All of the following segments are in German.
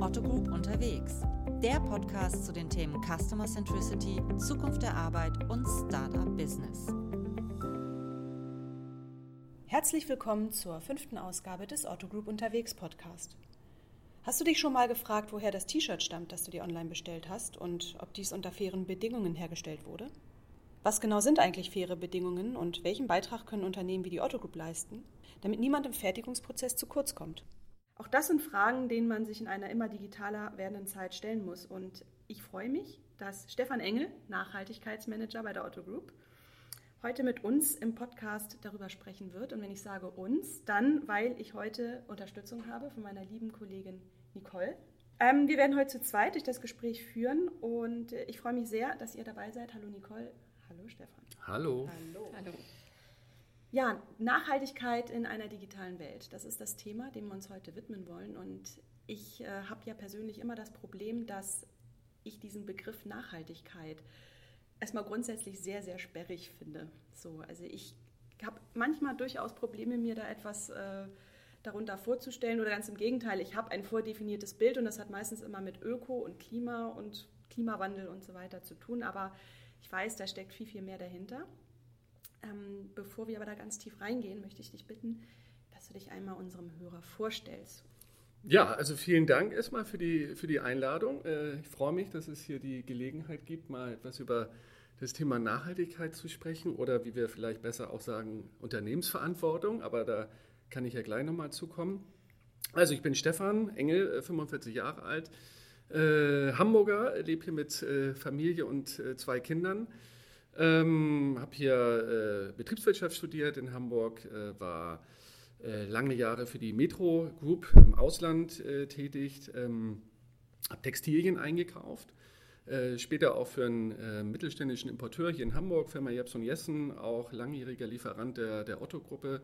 Otto Group unterwegs. Der Podcast zu den Themen Customer Centricity, Zukunft der Arbeit und Startup Business. Herzlich willkommen zur fünften Ausgabe des Otto Group unterwegs Podcast. Hast du dich schon mal gefragt, woher das T-Shirt stammt, das du dir online bestellt hast und ob dies unter fairen Bedingungen hergestellt wurde? Was genau sind eigentlich faire Bedingungen und welchen Beitrag können Unternehmen wie die Otto Group leisten, damit niemand im Fertigungsprozess zu kurz kommt? Auch das sind Fragen, denen man sich in einer immer digitaler werdenden Zeit stellen muss. Und ich freue mich, dass Stefan Engel, Nachhaltigkeitsmanager bei der Otto Group, heute mit uns im Podcast darüber sprechen wird. Und wenn ich sage uns, dann, weil ich heute Unterstützung habe von meiner lieben Kollegin Nicole. Ähm, wir werden heute zu zweit durch das Gespräch führen und ich freue mich sehr, dass ihr dabei seid. Hallo Nicole. Hallo Stefan. Hallo. Hallo. Hallo. Ja, Nachhaltigkeit in einer digitalen Welt. Das ist das Thema, dem wir uns heute widmen wollen. Und ich äh, habe ja persönlich immer das Problem, dass ich diesen Begriff Nachhaltigkeit erstmal grundsätzlich sehr, sehr sperrig finde. So, also ich habe manchmal durchaus Probleme, mir da etwas äh, darunter vorzustellen oder ganz im Gegenteil, ich habe ein vordefiniertes Bild und das hat meistens immer mit Öko und Klima und Klimawandel und so weiter zu tun, aber ich weiß, da steckt viel, viel mehr dahinter. Ähm, bevor wir aber da ganz tief reingehen, möchte ich dich bitten, dass du dich einmal unserem Hörer vorstellst. Ja, also vielen Dank erstmal für die, für die Einladung. Äh, ich freue mich, dass es hier die Gelegenheit gibt, mal etwas über das Thema Nachhaltigkeit zu sprechen oder wie wir vielleicht besser auch sagen, Unternehmensverantwortung, aber da kann ich ja gleich nochmal zukommen. Also ich bin Stefan Engel, 45 äh, Jahre alt, äh, Hamburger, lebe hier mit Familie und zwei Kindern. Ähm, habe hier äh, Betriebswirtschaft studiert in Hamburg, äh, war äh, lange Jahre für die Metro Group im Ausland äh, tätig, ähm, habe Textilien eingekauft, äh, später auch für einen äh, mittelständischen Importeur hier in Hamburg, Firma Jepson Jessen, auch langjähriger Lieferant der, der Otto-Gruppe.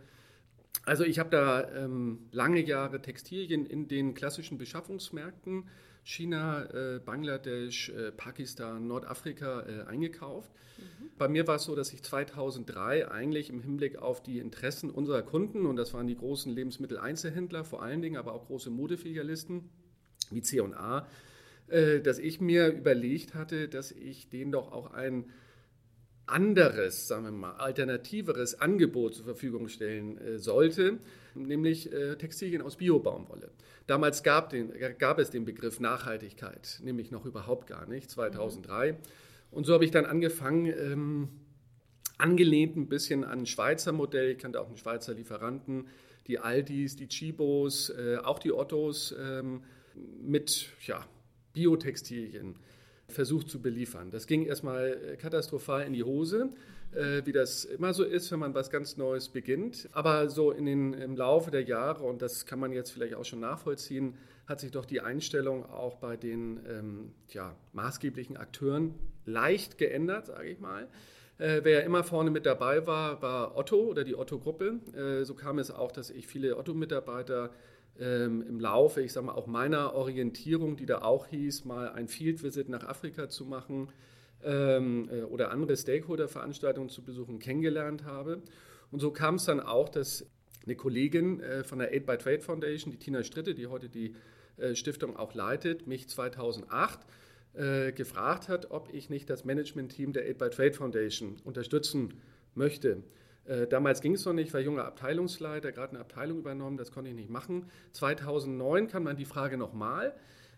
Also ich habe da ähm, lange Jahre Textilien in den klassischen Beschaffungsmärkten China, äh, Bangladesch, äh, Pakistan, Nordafrika äh, eingekauft. Mhm. Bei mir war es so, dass ich 2003 eigentlich im Hinblick auf die Interessen unserer Kunden, und das waren die großen Lebensmitteleinzelhändler vor allen Dingen, aber auch große Modefilialisten wie C&A, äh, dass ich mir überlegt hatte, dass ich denen doch auch ein anderes, sagen wir mal, alternativeres Angebot zur Verfügung stellen äh, sollte, nämlich äh, Textilien aus Biobaumwolle. Damals gab, den, gab, es den Begriff Nachhaltigkeit, nämlich noch überhaupt gar nicht, 2003. Mhm. Und so habe ich dann angefangen, ähm, angelehnt ein bisschen an ein Schweizer Modell, ich kannte auch einen Schweizer Lieferanten, die Aldis, die Chibos, äh, auch die Ottos, ähm, mit ja, Biotextilien versucht zu beliefern. Das ging erstmal äh, katastrophal in die Hose, äh, wie das immer so ist, wenn man was ganz Neues beginnt. Aber so in den, im Laufe der Jahre, und das kann man jetzt vielleicht auch schon nachvollziehen, hat sich doch die Einstellung auch bei den ähm, ja, maßgeblichen Akteuren leicht geändert, sage ich mal. Äh, wer immer vorne mit dabei war, war Otto oder die Otto-Gruppe. Äh, so kam es auch, dass ich viele Otto-Mitarbeiter ähm, im Laufe, ich sage mal, auch meiner Orientierung, die da auch hieß, mal ein Field Visit nach Afrika zu machen ähm, äh, oder andere Stakeholder-Veranstaltungen zu besuchen, kennengelernt habe. Und so kam es dann auch, dass eine Kollegin äh, von der Aid by Trade Foundation, die Tina Stritte, die heute die äh, Stiftung auch leitet, mich 2008 äh, gefragt hat, ob ich nicht das Management-Team der Aid by Trade Foundation unterstützen möchte. Äh, damals ging es noch nicht, ich war junger Abteilungsleiter, gerade eine Abteilung übernommen, das konnte ich nicht machen. 2009 kam man die Frage nochmal.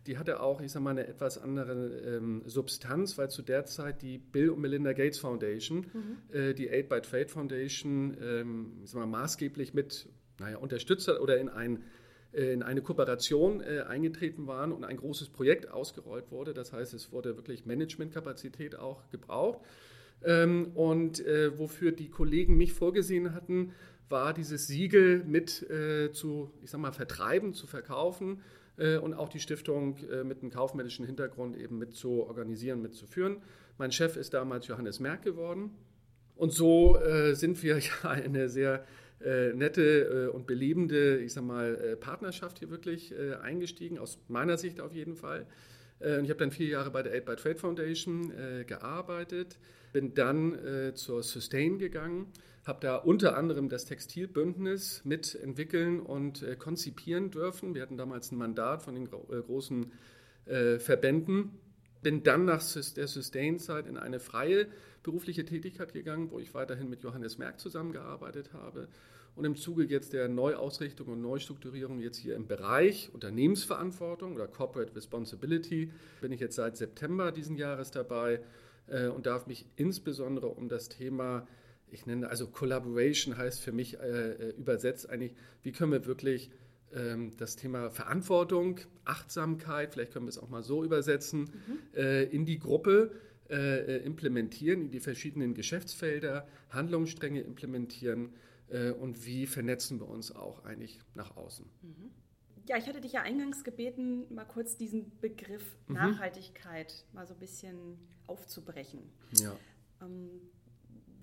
Die hatte auch, ich sage mal, eine etwas andere ähm, Substanz, weil zu der Zeit die Bill und Melinda Gates Foundation, mhm. äh, die Aid by Trade Foundation, ähm, ich sag mal, maßgeblich mit naja, unterstützt hat oder in, ein, äh, in eine Kooperation äh, eingetreten waren und ein großes Projekt ausgerollt wurde. Das heißt, es wurde wirklich Managementkapazität auch gebraucht. Ähm, und äh, wofür die Kollegen mich vorgesehen hatten, war dieses Siegel mit äh, zu, ich sag mal, vertreiben, zu verkaufen und auch die Stiftung äh, mit einem kaufmännischen Hintergrund eben mit zu organisieren, mitzuführen. Mein Chef ist damals Johannes Merck geworden. Und so äh, sind wir ja eine sehr äh, nette und belebende, ich sag mal, Partnerschaft hier wirklich eingestiegen, aus meiner Sicht auf jeden Fall. Äh, ich habe dann vier Jahre bei der Aid by Trade Foundation äh, gearbeitet, bin dann äh, zur Sustain gegangen, habe da unter anderem das Textilbündnis mitentwickeln und äh, konzipieren dürfen. Wir hatten damals ein Mandat von den äh, großen äh, Verbänden. Bin dann nach der Sustain-Zeit in eine freie berufliche Tätigkeit gegangen, wo ich weiterhin mit Johannes Merck zusammengearbeitet habe und im Zuge jetzt der Neuausrichtung und Neustrukturierung jetzt hier im Bereich Unternehmensverantwortung oder Corporate Responsibility bin ich jetzt seit September diesen Jahres dabei äh, und darf mich insbesondere um das Thema, ich nenne also Collaboration heißt für mich äh, äh übersetzt eigentlich, wie können wir wirklich ähm, das Thema Verantwortung, Achtsamkeit, vielleicht können wir es auch mal so übersetzen, mhm. äh, in die Gruppe äh, implementieren, in die verschiedenen Geschäftsfelder, Handlungsstränge implementieren äh, und wie vernetzen wir uns auch eigentlich nach außen. Mhm. Ja, ich hatte dich ja eingangs gebeten, mal kurz diesen Begriff mhm. Nachhaltigkeit mal so ein bisschen aufzubrechen. Ja. Ähm,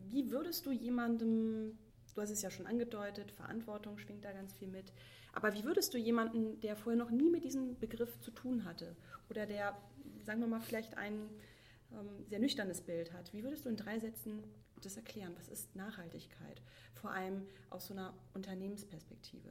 wie würdest du jemandem, du hast es ja schon angedeutet, Verantwortung schwingt da ganz viel mit, aber wie würdest du jemanden, der vorher noch nie mit diesem Begriff zu tun hatte oder der, sagen wir mal, vielleicht ein ähm, sehr nüchternes Bild hat, wie würdest du in drei Sätzen das erklären? Was ist Nachhaltigkeit? Vor allem aus so einer Unternehmensperspektive.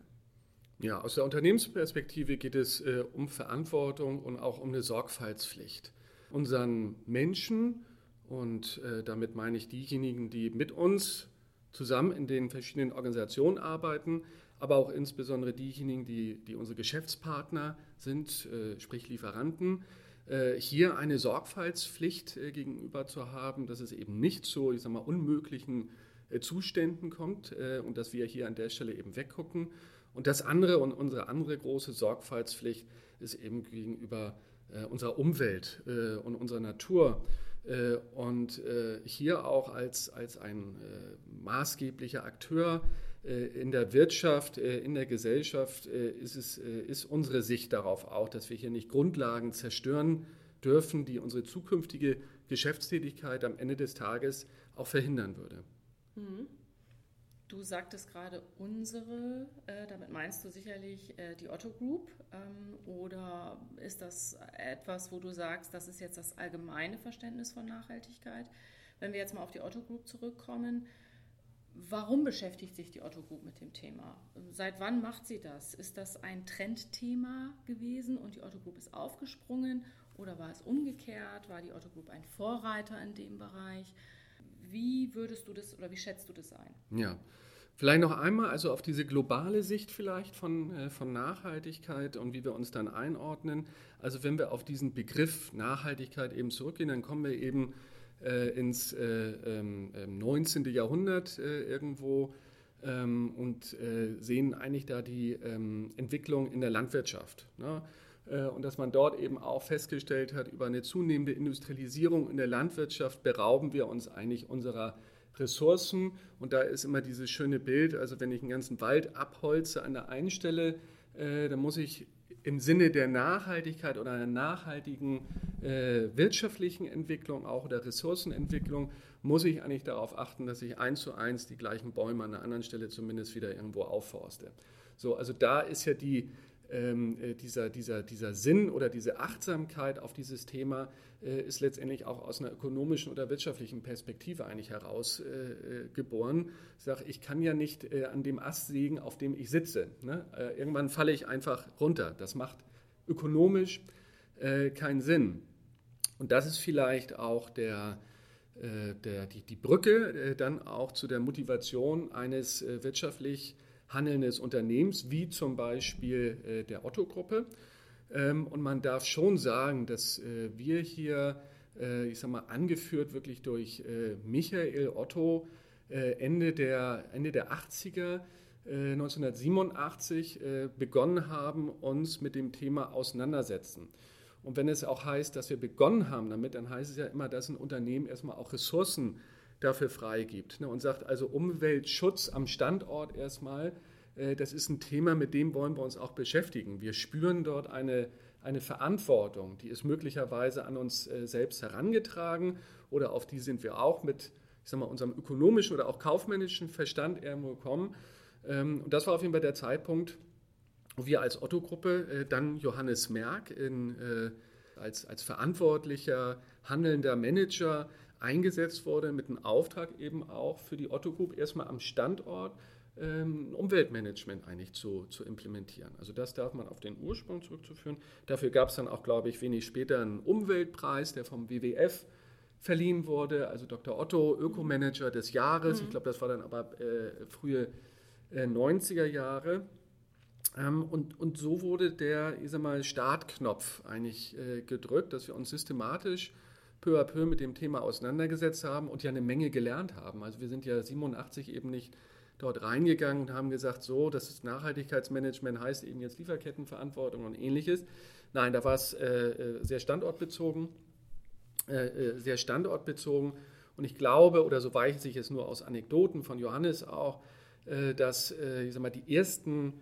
Ja, aus der Unternehmensperspektive geht es äh, um Verantwortung und auch um eine Sorgfaltspflicht. Unseren Menschen, und äh, damit meine ich diejenigen, die mit uns zusammen in den verschiedenen Organisationen arbeiten, aber auch insbesondere diejenigen, die, die unsere Geschäftspartner sind, äh, sprich Lieferanten, äh, hier eine Sorgfaltspflicht äh, gegenüber zu haben, dass es eben nicht zu, ich sag mal, unmöglichen äh, Zuständen kommt und dass wir hier an der Stelle eben weggucken. Und das andere und unsere andere große Sorgfaltspflicht ist eben gegenüber unserer Umwelt und unserer Natur. Und hier auch als, als ein maßgeblicher Akteur äh, in der Wirtschaft, äh, in der Gesellschaft äh, ist, es, ist unsere Sicht darauf auch, dass wir hier nicht Grundlagen zerstören dürfen, die unsere zukünftige Geschäftstätigkeit am Ende des Tages auch verhindern würde. Mhm. Du sagtest gerade unsere, äh, damit meinst du sicherlich äh, die Otto Group ähm, oder ist das etwas, wo du sagst, das ist jetzt das allgemeine Verständnis von Nachhaltigkeit? Wenn wir jetzt mal auf die Otto Group zurückkommen, Warum beschäftigt sich die Otto Group mit dem Thema? Seit wann macht sie das? Ist das ein Trendthema gewesen und die Otto Group ist aufgesprungen oder war es umgekehrt? War die Otto Group ein Vorreiter in dem Bereich? Wie würdest du das oder wie schätzt du das ein? Ja, vielleicht noch einmal, also auf diese globale Sicht vielleicht von, äh, von Nachhaltigkeit und wie wir uns dann einordnen. Also wenn wir auf diesen Begriff Nachhaltigkeit eben zurückgehen, dann kommen wir eben äh, ins äh, ähm, 19. Ähm, Jahrhundert äh, irgendwo ähm, und äh, sehen eigentlich da die ähm, Entwicklung in der Landwirtschaft. Ne? Äh, und dass man dort eben auch festgestellt hat, über eine zunehmende Industrialisierung in der Landwirtschaft berauben wir uns eigentlich unserer Ressourcen. Und da ist immer dieses schöne Bild, also wenn ich einen ganzen Wald abholze an der einen Stelle, äh, dann muss ich im Sinne der Nachhaltigkeit oder einer nachhaltigen äh, wirtschaftlichen Entwicklung auch oder Ressourcenentwicklung muss ich eigentlich darauf achten, dass ich eins zu eins die gleichen Bäume an einer anderen Stelle zumindest wieder irgendwo aufforste. So, also da ist ja die, ähm, äh, dieser, dieser, dieser Sinn oder diese Achtsamkeit auf dieses Thema äh, ist letztendlich auch aus einer ökonomischen oder wirtschaftlichen Perspektive eigentlich heraus äh, äh. Ich sage, ich kann ja nicht äh, an dem Ast sägen, auf dem ich sitze. Ne? Äh, irgendwann falle ich einfach runter. Das macht ökonomisch keinen Sinn. Und das ist vielleicht auch der, der, die, die Brücke dann auch zu der Motivation eines wirtschaftlich handelndes Unternehmens, wie zum Beispiel äh, der Otto-Gruppe. Ähm, und man darf schon sagen, dass äh, wir hier, äh, ich sag mal, angeführt wirklich durch Michael Otto, Ende der, Ende der 80er, 1987 begonnen haben, uns mit dem Thema auseinandersetzen. Und wenn es auch heißt, dass wir begonnen haben damit, dann heißt es ja immer, dass ein Unternehmen erstmal auch Ressourcen dafür freigibt. Ne, und sagt also Umweltschutz am Standort erstmal, äh, das ist ein Thema, mit dem wollen wir uns auch beschäftigen. Wir spüren dort eine, eine Verantwortung, die ist möglicherweise an uns äh, selbst herangetragen oder auf die sind wir auch mit ich sag mal, unserem ökonomischen oder auch kaufmännischen Verstand irgendwo gekommen. Ähm, und das war auf jeden Fall der Zeitpunkt, wo wir als Otto-Gruppe äh, dann Johannes Merck in als, als verantwortlicher, handelnder Manager eingesetzt wurde mit einem Auftrag eben auch für die Otto Group erstmal am Standort ähm, Umweltmanagement eigentlich zu, zu implementieren. Also das darf man auf den Ursprung zurückzuführen. Dafür gab es dann auch, glaube ich, wenig später einen Umweltpreis, der vom WWF verliehen wurde, also Dr. Otto, Ökomanager des Jahres. Mhm. Ich glaube, das war dann aber äh, frühe äh, 90er Jahre. Ähm, und, und so wurde der, ich sag mal, Startknopf eigentlich äh, gedrückt, dass wir uns systematisch peu à peu mit dem Thema auseinandergesetzt haben und ja eine Menge gelernt haben. Also wir sind ja 87 eben nicht dort reingegangen und haben gesagt, so, das Nachhaltigkeitsmanagement, heißt eben jetzt Lieferkettenverantwortung und ähnliches. Nein, da war es äh, äh, sehr standortbezogen, äh, äh, sehr standortbezogen. Und ich glaube, oder so weiß ich es nur aus Anekdoten von Johannes auch, äh, dass äh, ich sag mal, die ersten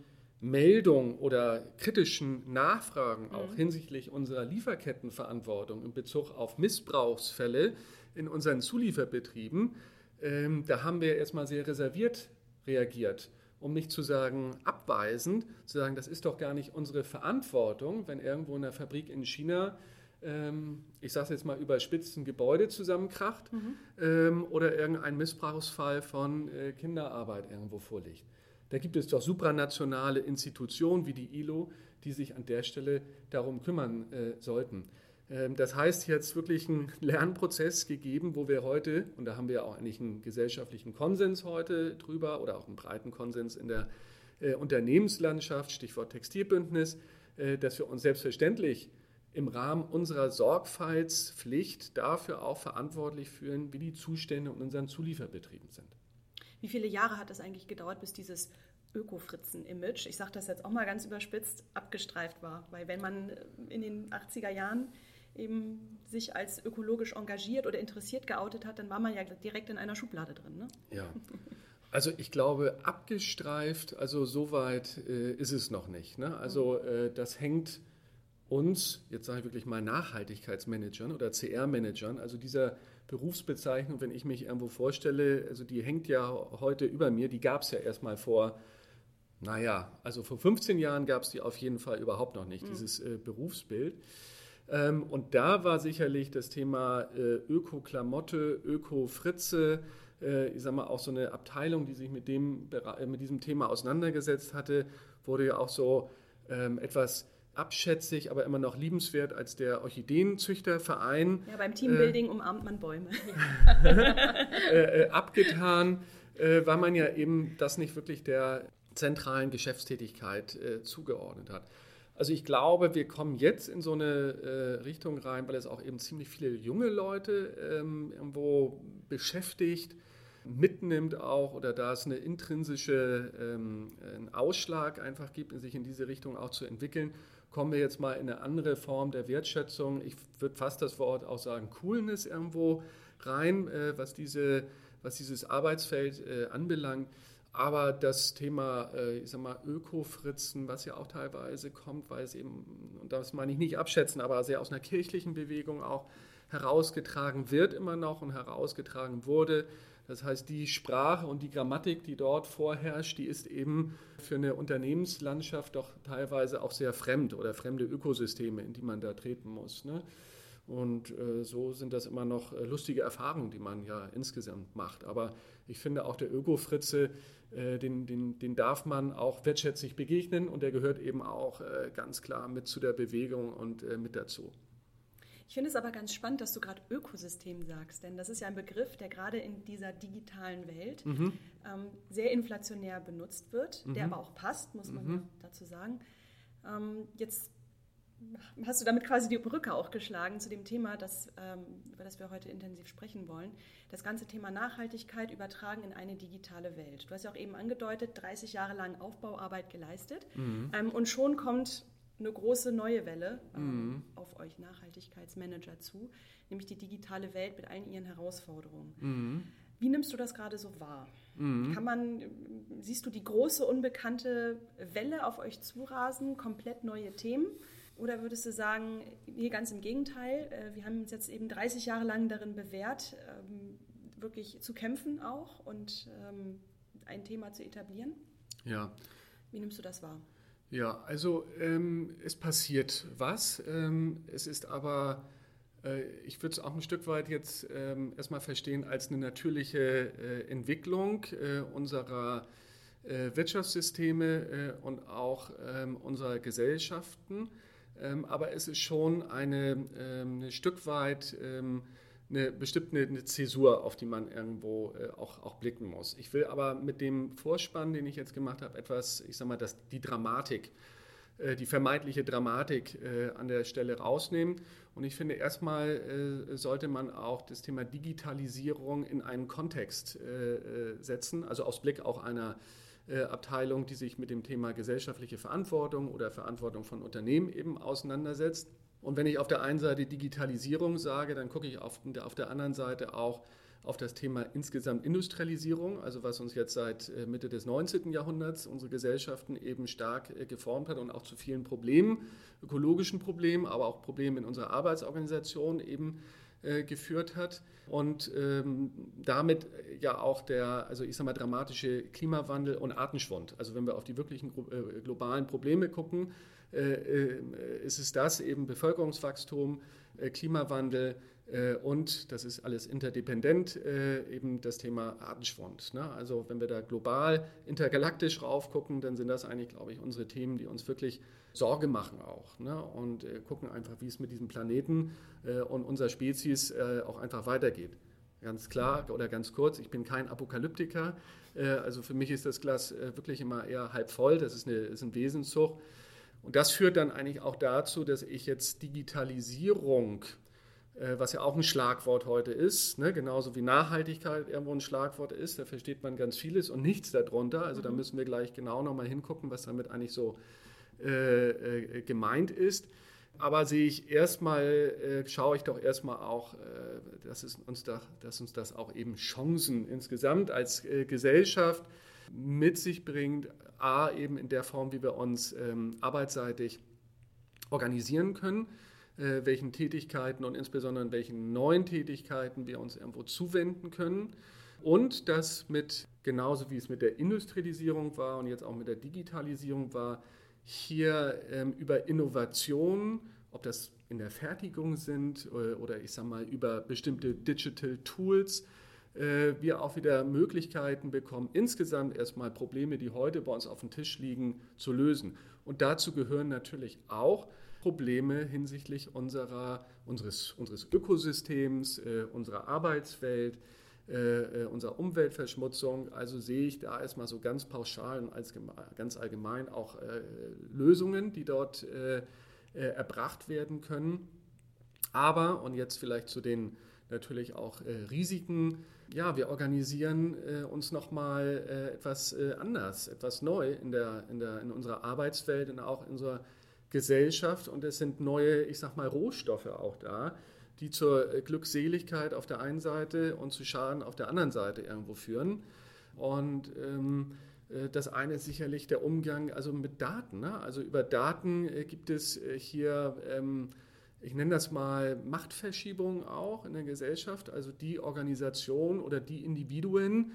Meldungen oder kritischen Nachfragen auch mhm. hinsichtlich unserer Lieferkettenverantwortung in Bezug auf Missbrauchsfälle in unseren Zulieferbetrieben, ähm, da haben wir erstmal sehr reserviert reagiert, um nicht zu sagen abweisend, zu sagen, das ist doch gar nicht unsere Verantwortung, wenn irgendwo in der Fabrik in China ähm, ich sage es jetzt mal überspitzt, ein Gebäude zusammenkracht mhm. ähm, oder irgendein Missbrauchsfall von äh, Kinderarbeit irgendwo vorliegt. Da gibt es doch supranationale Institutionen wie die ILO, die sich an der Stelle darum kümmern äh, sollten. Ähm, das heißt, jetzt wirklich einen Lernprozess gegeben, wo wir heute, und da haben wir auch eigentlich einen gesellschaftlichen Konsens heute drüber oder auch einen breiten Konsens in der äh, Unternehmenslandschaft, Stichwort Textilbündnis, äh, dass wir uns selbstverständlich im Rahmen unserer Sorgfaltspflicht dafür auch verantwortlich fühlen, wie die Zustände in unseren Zulieferbetrieben sind. Wie viele Jahre hat es eigentlich gedauert, bis dieses Öko-Fritzen-Image, ich sage das jetzt auch mal ganz überspitzt, abgestreift war? Weil wenn man in den 80er Jahren eben sich als ökologisch engagiert oder interessiert geoutet hat, dann war man ja direkt in einer Schublade drin. Ne? Ja. Also ich glaube, abgestreift, also so weit äh, ist es noch nicht. Ne? Also äh, das hängt uns, jetzt sage ich wirklich mal Nachhaltigkeitsmanagern oder CR-Managern, also dieser Berufsbezeichnung, wenn ich mich irgendwo vorstelle, also die hängt ja heute über mir, die gab es ja erstmal vor, naja, also vor 15 Jahren gab es die auf jeden Fall überhaupt noch nicht, mhm. dieses äh, Berufsbild. Ähm, und da war sicherlich das Thema äh, Öko-Klamotte, Öko-Fritze, äh, ich sag mal auch so eine Abteilung, die sich mit, dem, äh, mit diesem Thema auseinandergesetzt hatte, wurde ja auch so ähm, etwas abschätzig, aber immer noch liebenswert als der Orchideenzüchterverein. Ja, beim Teambuilding äh, umarmt man Bäume. äh, äh, abgetan, äh, weil man ja eben das nicht wirklich der zentralen Geschäftstätigkeit äh, zugeordnet hat. Also ich glaube, wir kommen jetzt in so eine äh, Richtung rein, weil es auch eben ziemlich viele junge Leute ähm, irgendwo beschäftigt, mitnimmt auch oder da es eine intrinsische ähm, einen Ausschlag einfach gibt, sich in diese Richtung auch zu entwickeln kommen wir jetzt mal in eine andere Form der Wertschätzung. Ich würde fast das Wort auch sagen, Coolness irgendwo rein, äh, was, diese, was dieses Arbeitsfeld äh, anbelangt. Aber das Thema, äh, ich sag mal, Öko-Fritzen, was ja auch teilweise kommt, weil es eben, und das meine ich nicht abschätzen, aber sehr aus einer kirchlichen Bewegung auch herausgetragen wird immer noch und herausgetragen wurde, das heißt, die Sprache und die Grammatik, die dort vorherrscht, die ist eben für eine Unternehmenslandschaft doch teilweise auch sehr fremd oder fremde Ökosysteme, in die man da treten muss. Ne? Und äh, so sind das immer noch äh, lustige Erfahrungen, die man ja insgesamt macht. Aber ich finde auch der Öko-Fritze, den, den, den, darf man auch wertschätzig begegnen und der gehört eben auch äh, ganz klar mit zu der Bewegung und äh, mit dazu. Ich finde es aber ganz spannend, dass du gerade Ökosystem sagst, denn das ist ja ein Begriff, der gerade in dieser digitalen Welt mhm. ähm, sehr inflationär benutzt wird, mhm. der aber auch passt, muss man mhm. dazu sagen. Ähm, jetzt hast du damit quasi die Brücke auch geschlagen zu dem Thema, das, ähm, über das wir heute intensiv sprechen wollen. Das ganze Thema Nachhaltigkeit übertragen in eine digitale Welt. Du hast ja auch eben angedeutet, 30 Jahre lang Aufbauarbeit geleistet mhm. ähm, und schon kommt eine große neue Welle ähm, mhm. auf euch Nachhaltigkeitsmanager zu, nämlich die digitale Welt mit allen ihren Herausforderungen. Mhm. Wie nimmst du das gerade so wahr? Mhm. Kann man, siehst du die große unbekannte Welle auf euch zurasen, komplett neue Themen? Oder würdest du sagen, nee, ganz im Gegenteil, äh, wir haben uns jetzt eben 30 Jahre lang darin bewährt, ähm, wirklich zu kämpfen auch und ähm, ein Thema zu etablieren? Ja. Wie nimmst du das wahr? Ja, also ähm, es passiert was. Ähm, es ist aber, äh, ich würde es auch ein Stück weit jetzt ähm, erstmal verstehen als eine natürliche äh, Entwicklung äh, unserer äh, Wirtschaftssysteme äh, und auch ähm, unserer Gesellschaften. Ähm, aber es ist schon eine, ähm, ein Stück weit eine bestimmte eine Zäsur, auf die man irgendwo äh, auch, auch blicken muss. Ich will aber mit dem Vorspann, den ich jetzt gemacht habe, etwas, ich sage mal, das, die Dramatik, äh, die vermeintliche Dramatik äh, an der Stelle rausnehmen. Und ich finde, erstmal äh, sollte man auch das Thema Digitalisierung in einen Kontext äh, äh, setzen, also aus Blick auch einer Abteilung, die sich mit dem Thema gesellschaftliche Verantwortung oder Verantwortung von Unternehmen eben auseinandersetzt. Und wenn ich auf der einen Seite Digitalisierung sage, dann gucke ich auf, auf der anderen Seite auch auf das Thema insgesamt Industrialisierung, also was uns jetzt seit äh, Mitte des 19. Jahrhunderts unsere Gesellschaften eben stark äh, geformt hat und auch zu vielen Problemen, ökologischen Problemen, aber auch Problemen in unserer Arbeitsorganisation eben äh, geführt hat und ähm, damit ja auch der, also ich sage mal, dramatische Klimawandel und Artenschwund. Also wenn wir auf die wirklichen äh, globalen Probleme gucken, äh, äh, ist es das eben Bevölkerungswachstum, Klimawandel und, das ist alles interdependent, eben das Thema Artenschwund. Ne? Also wenn wir da global, intergalaktisch raufgucken, dann sind das eigentlich, glaube ich, unsere Themen, die uns wirklich Sorge machen auch ne? und gucken einfach, wie es mit diesem Planeten und unserer Spezies auch einfach weitergeht. Ganz klar oder ganz kurz, ich bin kein Apokalyptiker. Also für mich ist das Glas wirklich immer eher halb voll. Das ist, eine, ist ein Wesenszug. Und das führt dann eigentlich auch dazu, dass ich jetzt Digitalisierung, äh, was ja auch ein Schlagwort heute ist, ne, genauso wie Nachhaltigkeit irgendwo ein Schlagwort ist, da versteht man ganz vieles und nichts darunter. Also mhm. da müssen wir gleich genau nochmal hingucken, was damit eigentlich so äh, äh, gemeint ist. Aber sehe ich erstmal, äh, schaue ich doch erstmal auch, äh, dass, es uns da, dass uns das auch eben Chancen insgesamt als äh, Gesellschaft mit sich bringt, A, eben in der Form, wie wir uns ähm, arbeitsseitig organisieren können, äh, welchen Tätigkeiten und insbesondere welchen neuen Tätigkeiten wir uns irgendwo zuwenden können. Und das mit, genauso wie es mit der Industrialisierung war und jetzt auch mit der Digitalisierung war, hier ähm, über Innovation, ob das in der Fertigung sind oder, äh, oder ich sage mal über bestimmte Digital Tools, äh, wir auch wieder Möglichkeiten bekommen, insgesamt erstmal Probleme, die heute bei uns auf dem Tisch liegen, zu lösen. Und dazu gehören natürlich auch Probleme hinsichtlich unserer, unseres, unseres Ökosystems, äh, unserer Arbeitswelt, äh, äh, unserer Umweltverschmutzung. Also sehe ich da erstmal so ganz pauschal und als, ganz allgemein auch äh, Lösungen, die dort äh, erbracht werden können. Aber, und jetzt vielleicht zu den natürlich auch Risiken, ja, wir organisieren äh, uns nochmal äh, etwas äh, anders, etwas neu in, der, in, der, in unserer Arbeitswelt und auch in unserer Gesellschaft. Und es sind neue, ich sag mal, Rohstoffe auch da, die zur äh, Glückseligkeit auf der einen Seite und zu Schaden auf der anderen Seite irgendwo führen. Und ähm, äh, das eine ist sicherlich der Umgang also mit Daten. Ne? Also über Daten äh, gibt es hier ähm, ich nenne das mal Machtverschiebung auch in der Gesellschaft, also die Organisation oder die Individuen,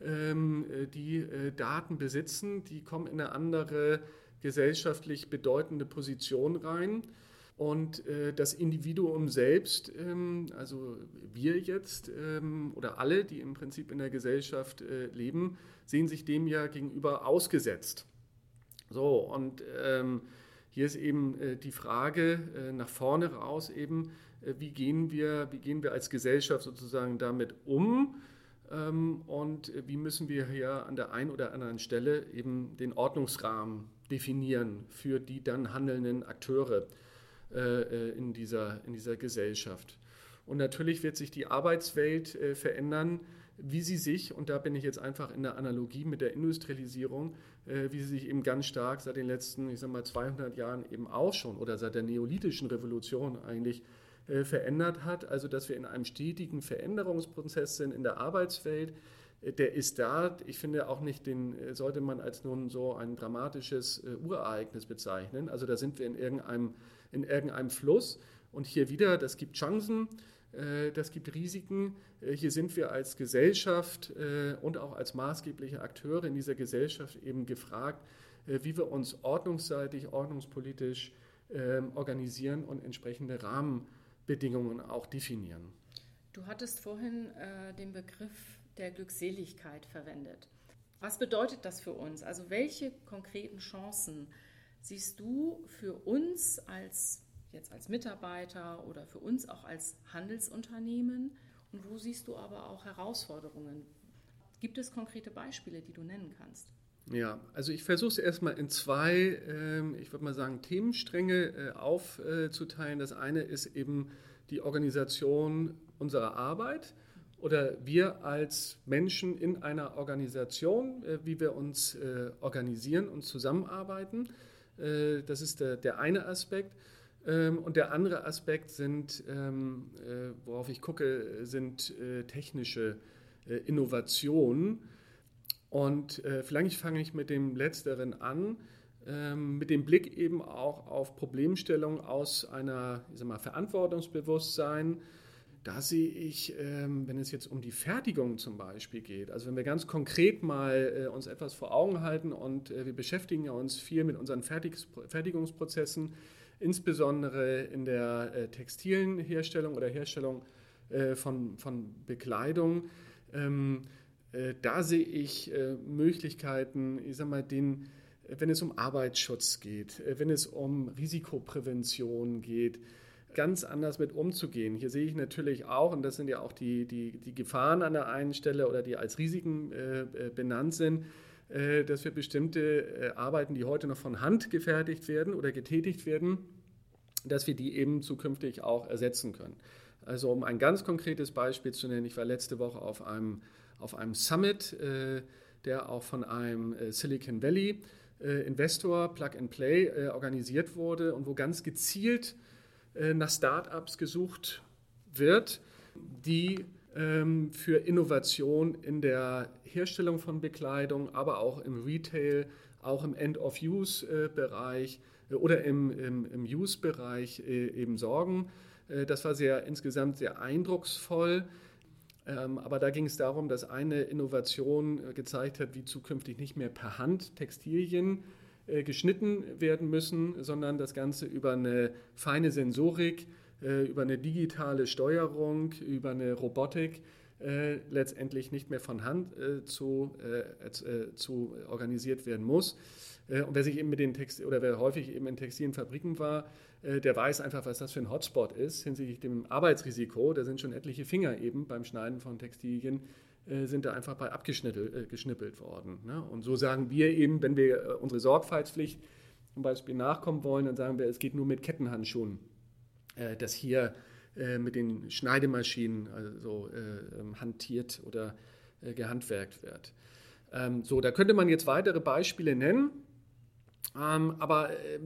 ähm, äh, die äh, Daten besitzen, die kommen in eine andere gesellschaftlich bedeutende Position rein. Und äh, das Individuum selbst, ähm, also wir jetzt ähm, oder alle, die im Prinzip in der Gesellschaft leben, sehen sich dem ja gegenüber ausgesetzt. So, und hier ist eben äh, die Frage äh, nach vorne raus eben, äh, wie, gehen wir, wie gehen wir als Gesellschaft sozusagen damit um ähm, und wie müssen wir hier an der einen oder anderen Stelle eben den Ordnungsrahmen definieren für die dann handelnden Akteure in dieser, in dieser Gesellschaft. Und natürlich wird sich die Arbeitswelt verändern wie sie sich, und da bin ich jetzt einfach in der Analogie mit der Industrialisierung, äh, wie sie sich eben ganz stark seit den letzten, ich sag mal, 200 Jahren eben auch schon oder seit der neolithischen Revolution eigentlich äh, verändert hat. Also, dass wir in einem stetigen Veränderungsprozess sind in der Arbeitswelt. Äh, der ist da. Ich finde auch nicht, den sollte man als nun so ein dramatisches Urereignis bezeichnen. Also, da sind wir in irgendeinem, in irgendeinem Fluss. Und hier wieder, das gibt Chancen, äh, das gibt Risiken. Äh, hier sind wir als Gesellschaft äh, und auch als maßgebliche Akteure in dieser Gesellschaft eben gefragt, wie wir uns ordnungsseitig, ordnungspolitisch ähm, organisieren und entsprechende Rahmenbedingungen auch definieren. Du hattest vorhin äh, den Begriff der Glückseligkeit verwendet. Was bedeutet das für uns? Also welche konkreten Chancen siehst du für uns als jetzt als Mitarbeiter oder für uns auch als Handelsunternehmen und wo siehst du aber auch Herausforderungen? Gibt es konkrete Beispiele, die du nennen kannst? Ja, also ich versuche es erstmal in zwei, ähm, ich würde mal sagen, Themenstränge äh, aufzuteilen. Das eine ist eben die Organisation unserer Arbeit oder wir als Menschen in einer Organisation, äh, wie wir uns äh, organisieren und zusammenarbeiten. Das ist der, der eine Aspekt. Ähm, und der andere Aspekt sind, ähm, worauf ich gucke, sind technische Innovationen und äh, vielleicht fange ich mit dem Letzteren an, ähm, mit dem Blick eben auch auf Problemstellungen aus einer ich sag mal, Verantwortungsbewusstsein. Da sehe ich, ähm, wenn es jetzt um die Fertigung zum Beispiel geht, also wenn wir ganz konkret mal äh, uns etwas vor Augen halten und äh, wir beschäftigen ja uns viel mit unseren Fertig Fertigungsprozessen, insbesondere in der äh, textilen Herstellung oder Herstellung von, von Bekleidung. Ähm, äh, da sehe ich Möglichkeiten, ich sag mal, den, wenn es um Arbeitsschutz geht, wenn es um Risikoprävention geht, ganz anders mit umzugehen. Hier sehe ich natürlich auch, und das sind ja auch die, die, die Gefahren an der einen Stelle oder die als Risiken äh, benannt sind, äh, dass wir bestimmte äh, Arbeiten, die heute noch von Hand gefertigt werden oder getätigt werden, dass wir die eben zukünftig auch ersetzen können. Also um ein ganz konkretes Beispiel zu nennen, ich war letzte Woche auf einem auf einem Summit, äh, der auch von einem äh, Silicon Valley äh, Investor Plug and Play organisiert wurde und wo ganz gezielt nach Startups gesucht wird, die ähm, für Innovation in der Herstellung von Bekleidung, aber auch im Retail, auch im End-of-Use-Bereich oder im, im, im Use-Bereich eben sorgen. Das war sehr insgesamt sehr eindrucksvoll. Ähm, aber da ging es darum, dass eine Innovation äh, gezeigt hat, wie zukünftig nicht mehr per Hand Textilien äh, geschnitten werden müssen, sondern das Ganze über eine feine Sensorik, äh, über eine digitale Steuerung, über eine Robotik letztendlich nicht mehr von Hand zu, zu organisiert werden muss. und wer sich eben mit den Text oder wer häufig eben in Textilienfabriken war, äh, der weiß einfach, was das für ein Hotspot ist hinsichtlich dem Arbeitsrisiko. Da sind schon etliche Finger eben beim Schneiden von Textilien äh, sind da einfach bei abgeschnippelt äh, worden. Ne? Und so sagen wir eben, wenn wir unsere Sorgfaltspflicht zum Beispiel nachkommen wollen, dann sagen wir, es geht nur mit Kettenhandschuhen, dass hier mit den Schneidemaschinen also ähm, hantiert oder gehandwerkt wird. Ähm, so, da könnte man jetzt weitere Beispiele nennen. Ähm, aber äh,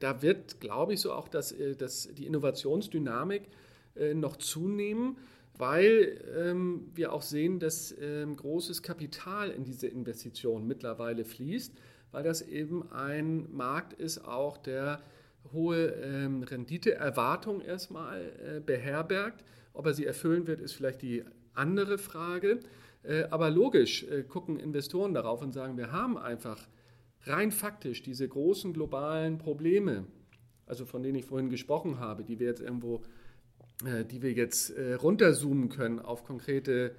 da wird, glaube ich, so auch dass, äh, dass die Innovationsdynamik äh, noch zunehmen, weil ähm, wir auch sehen, dass ähm, großes Kapital in diese Investitionen mittlerweile fließt, weil das eben ein Markt ist, auch der hohe ähm, Renditeerwartung erstmal äh, beherbergt. Ob er sie erfüllen wird, ist vielleicht die andere Frage. Äh, aber logisch äh, gucken Investoren darauf und sagen, wir haben einfach rein faktisch diese großen globalen Probleme, also von denen ich vorhin gesprochen habe, die wir jetzt irgendwo, die wir jetzt äh, runterzoomen können auf konkrete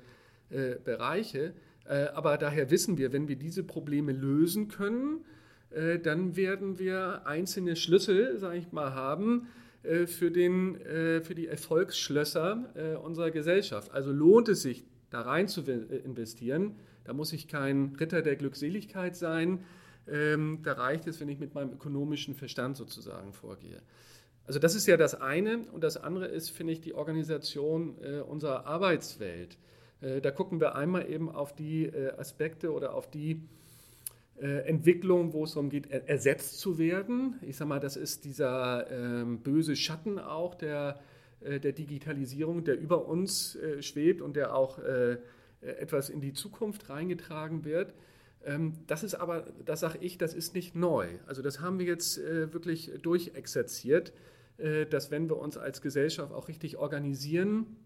äh, Bereiche, äh, aber daher wissen wir, wenn wir diese Probleme lösen können, äh, dann werden wir einzelne Schlüssel, sage ich mal, haben äh, für, den, für die Erfolgsschlösser unserer Gesellschaft. Also lohnt es sich, da rein zu investieren. Da muss ich kein Ritter der Glückseligkeit sein. Ähm, da reicht es, wenn ich mit meinem ökonomischen Verstand sozusagen vorgehe. Also das ist ja das eine und das andere ist, finde ich, die Organisation äh, unserer Arbeitswelt. Äh, da gucken wir einmal eben auf die äh, Aspekte oder auf die äh, Entwicklung, wo es darum geht, er ersetzt zu werden. Ich sage mal, das ist dieser ähm, böse Schatten auch der, äh, der Digitalisierung, der über uns äh, schwebt und der auch etwas in die Zukunft reingetragen wird. Ähm, das ist aber, das sage ich, das ist nicht neu. Also das haben wir jetzt wirklich durchexerziert, dass wenn wir uns als Gesellschaft auch richtig organisieren,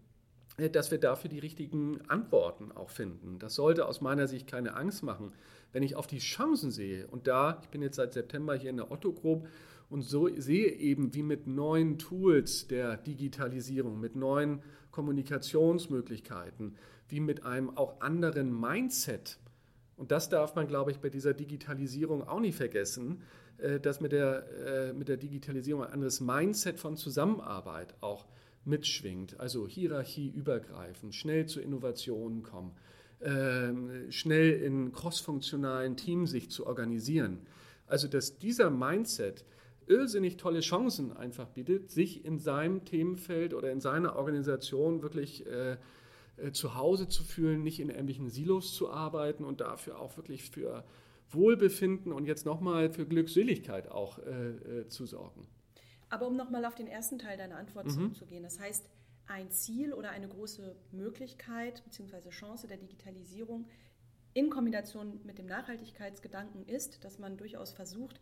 dass wir dafür die richtigen Antworten auch finden. Das sollte aus meiner Sicht keine Angst machen. Wenn ich auf die Chancen sehe, und da, ich bin jetzt seit September hier in der Otto Group und so sehe eben, wie mit neuen Tools der Digitalisierung, mit neuen Kommunikationsmöglichkeiten, wie mit einem auch anderen Mindset, und das darf man, glaube ich, bei dieser Digitalisierung auch nicht vergessen, äh, dass mit der, äh, mit der Digitalisierung ein anderes Mindset von Zusammenarbeit auch mitschwingt. Also hierarchieübergreifend, schnell zu Innovationen kommen, ähm, schnell in crossfunktionalen Teams sich zu organisieren. Also dass dieser Mindset irrsinnig tolle Chancen einfach bietet, sich in seinem Themenfeld oder in seiner Organisation wirklich äh, äh, zu Hause zu fühlen, nicht in irgendwelchen Silos zu arbeiten und dafür auch wirklich für Wohlbefinden und jetzt nochmal für Glückseligkeit auch äh, äh, zu sorgen. Aber um nochmal auf den ersten Teil deiner Antwort mhm. zurückzugehen, das heißt, ein Ziel oder eine große Möglichkeit bzw. Chance der Digitalisierung in Kombination mit dem Nachhaltigkeitsgedanken ist, dass man durchaus versucht,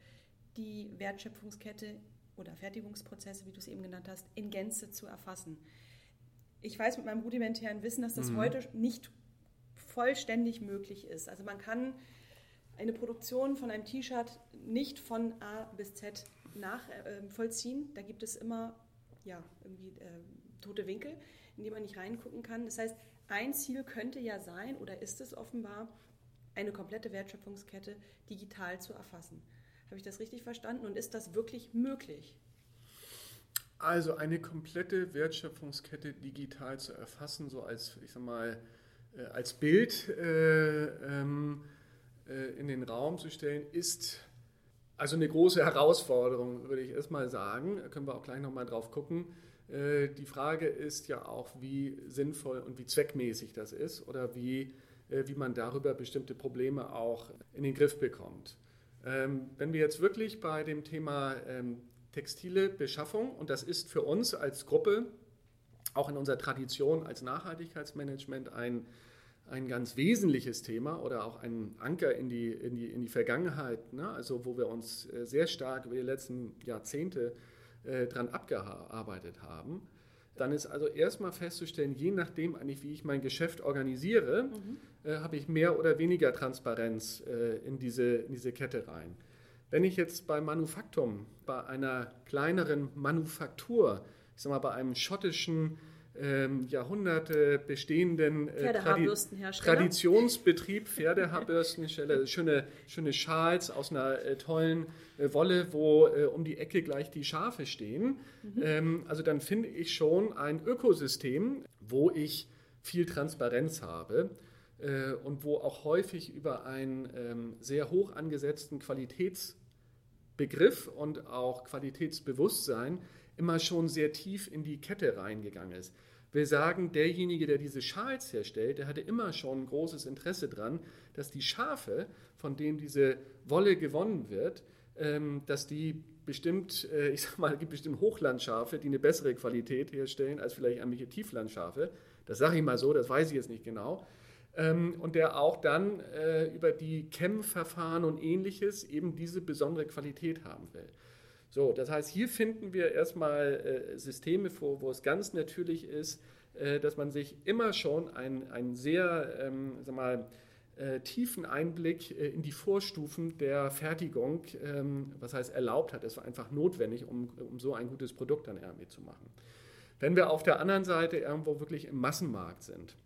die Wertschöpfungskette oder Fertigungsprozesse, wie du es eben genannt hast, in Gänze zu erfassen. Ich weiß mit meinem rudimentären Wissen, dass das mhm. heute nicht vollständig möglich ist. Also man kann eine Produktion von einem T-Shirt nicht von A bis Z nachvollziehen. Äh, da gibt es immer ja, irgendwie äh, tote Winkel, in die man nicht reingucken kann. Das heißt, ein Ziel könnte ja sein oder ist es offenbar, eine komplette Wertschöpfungskette digital zu erfassen. Habe ich das richtig verstanden? Und ist das wirklich möglich? Also eine komplette Wertschöpfungskette digital zu erfassen, so als, ich sag mal, äh, als Bild äh, ähm, äh, in den Raum zu stellen, ist also eine große Herausforderung, würde ich erstmal sagen. Da können wir auch gleich nochmal drauf gucken. Äh, die Frage ist ja auch, wie sinnvoll und wie zweckmäßig das ist oder wie, äh, wie man darüber bestimmte Probleme auch in den Griff bekommt. Ähm, wenn wir jetzt wirklich bei dem Thema ähm, textile Beschaffung, und das ist für uns als Gruppe auch in unserer Tradition als Nachhaltigkeitsmanagement ein, ein ganz wesentliches Thema oder auch ein Anker in die, in die, in die Vergangenheit, ne? also wo wir uns äh, sehr stark über die letzten Jahrzehnte äh, dran abgearbeitet haben. Dann ist also erstmal festzustellen, je nachdem eigentlich, wie ich mein Geschäft organisiere, mhm. äh, habe ich mehr oder weniger Transparenz äh, in, diese, in diese Kette rein. Wenn ich jetzt bei Manufaktum, bei einer kleineren Manufaktur, ich sag mal bei einem schottischen ähm, Jahrhunderte bestehenden äh, Tradi Traditionsbetrieb, Pferdehaarbürstenhersteller, schöne, schöne Schals aus einer äh, tollen äh, Wolle, wo äh, um die Ecke gleich die Schafe stehen. Mhm. Ähm, also dann finde ich schon ein Ökosystem, wo ich viel Transparenz habe äh, und wo auch häufig über einen ähm, sehr hoch angesetzten Qualitätsbegriff und auch Qualitätsbewusstsein immer schon sehr tief in die Kette reingegangen ist. Wir sagen, derjenige, der diese Schals herstellt, der hatte immer schon ein großes Interesse daran, dass die Schafe, von denen diese Wolle gewonnen wird, ähm, dass die bestimmt, äh, ich sag mal, es gibt bestimmt Hochlandschafe, die eine bessere Qualität herstellen als vielleicht irgendwelche Tieflandschafe. Das sage ich mal so, das weiß ich jetzt nicht genau. Ähm, und der auch dann äh, über die Kämmverfahren und ähnliches eben diese besondere Qualität haben will. So, das heißt, hier finden wir erstmal äh, Systeme vor, wo es ganz natürlich ist, äh, dass man sich immer schon einen, sehr, ähm, sag mal, äh, tiefen Einblick äh, in die Vorstufen der Fertigung, ähm, was heißt erlaubt hat. Es war einfach notwendig, um, um so ein gutes Produkt dann irgendwie zu machen. Wenn wir auf der anderen Seite irgendwo wirklich im Massenmarkt sind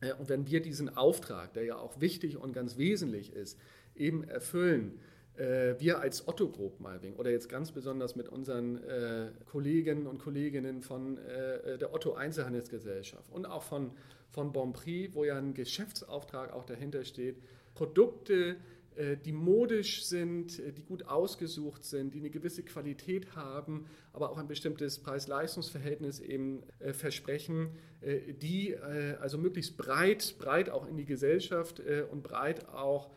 äh, und wenn wir diesen Auftrag, der ja auch wichtig und ganz wesentlich ist, eben erfüllen, wir als Otto Group Malving oder jetzt ganz besonders mit unseren äh, Kollegen und Kolleginnen von äh, der Otto Einzelhandelsgesellschaft und auch von, von Bonprix, wo ja ein Geschäftsauftrag auch dahinter steht, Produkte, äh, die modisch sind, äh, die gut ausgesucht sind, die eine gewisse Qualität haben, aber auch ein bestimmtes Preis-Leistungs-Verhältnis eben äh, versprechen, die also möglichst breit, breit auch in die Gesellschaft und breit auch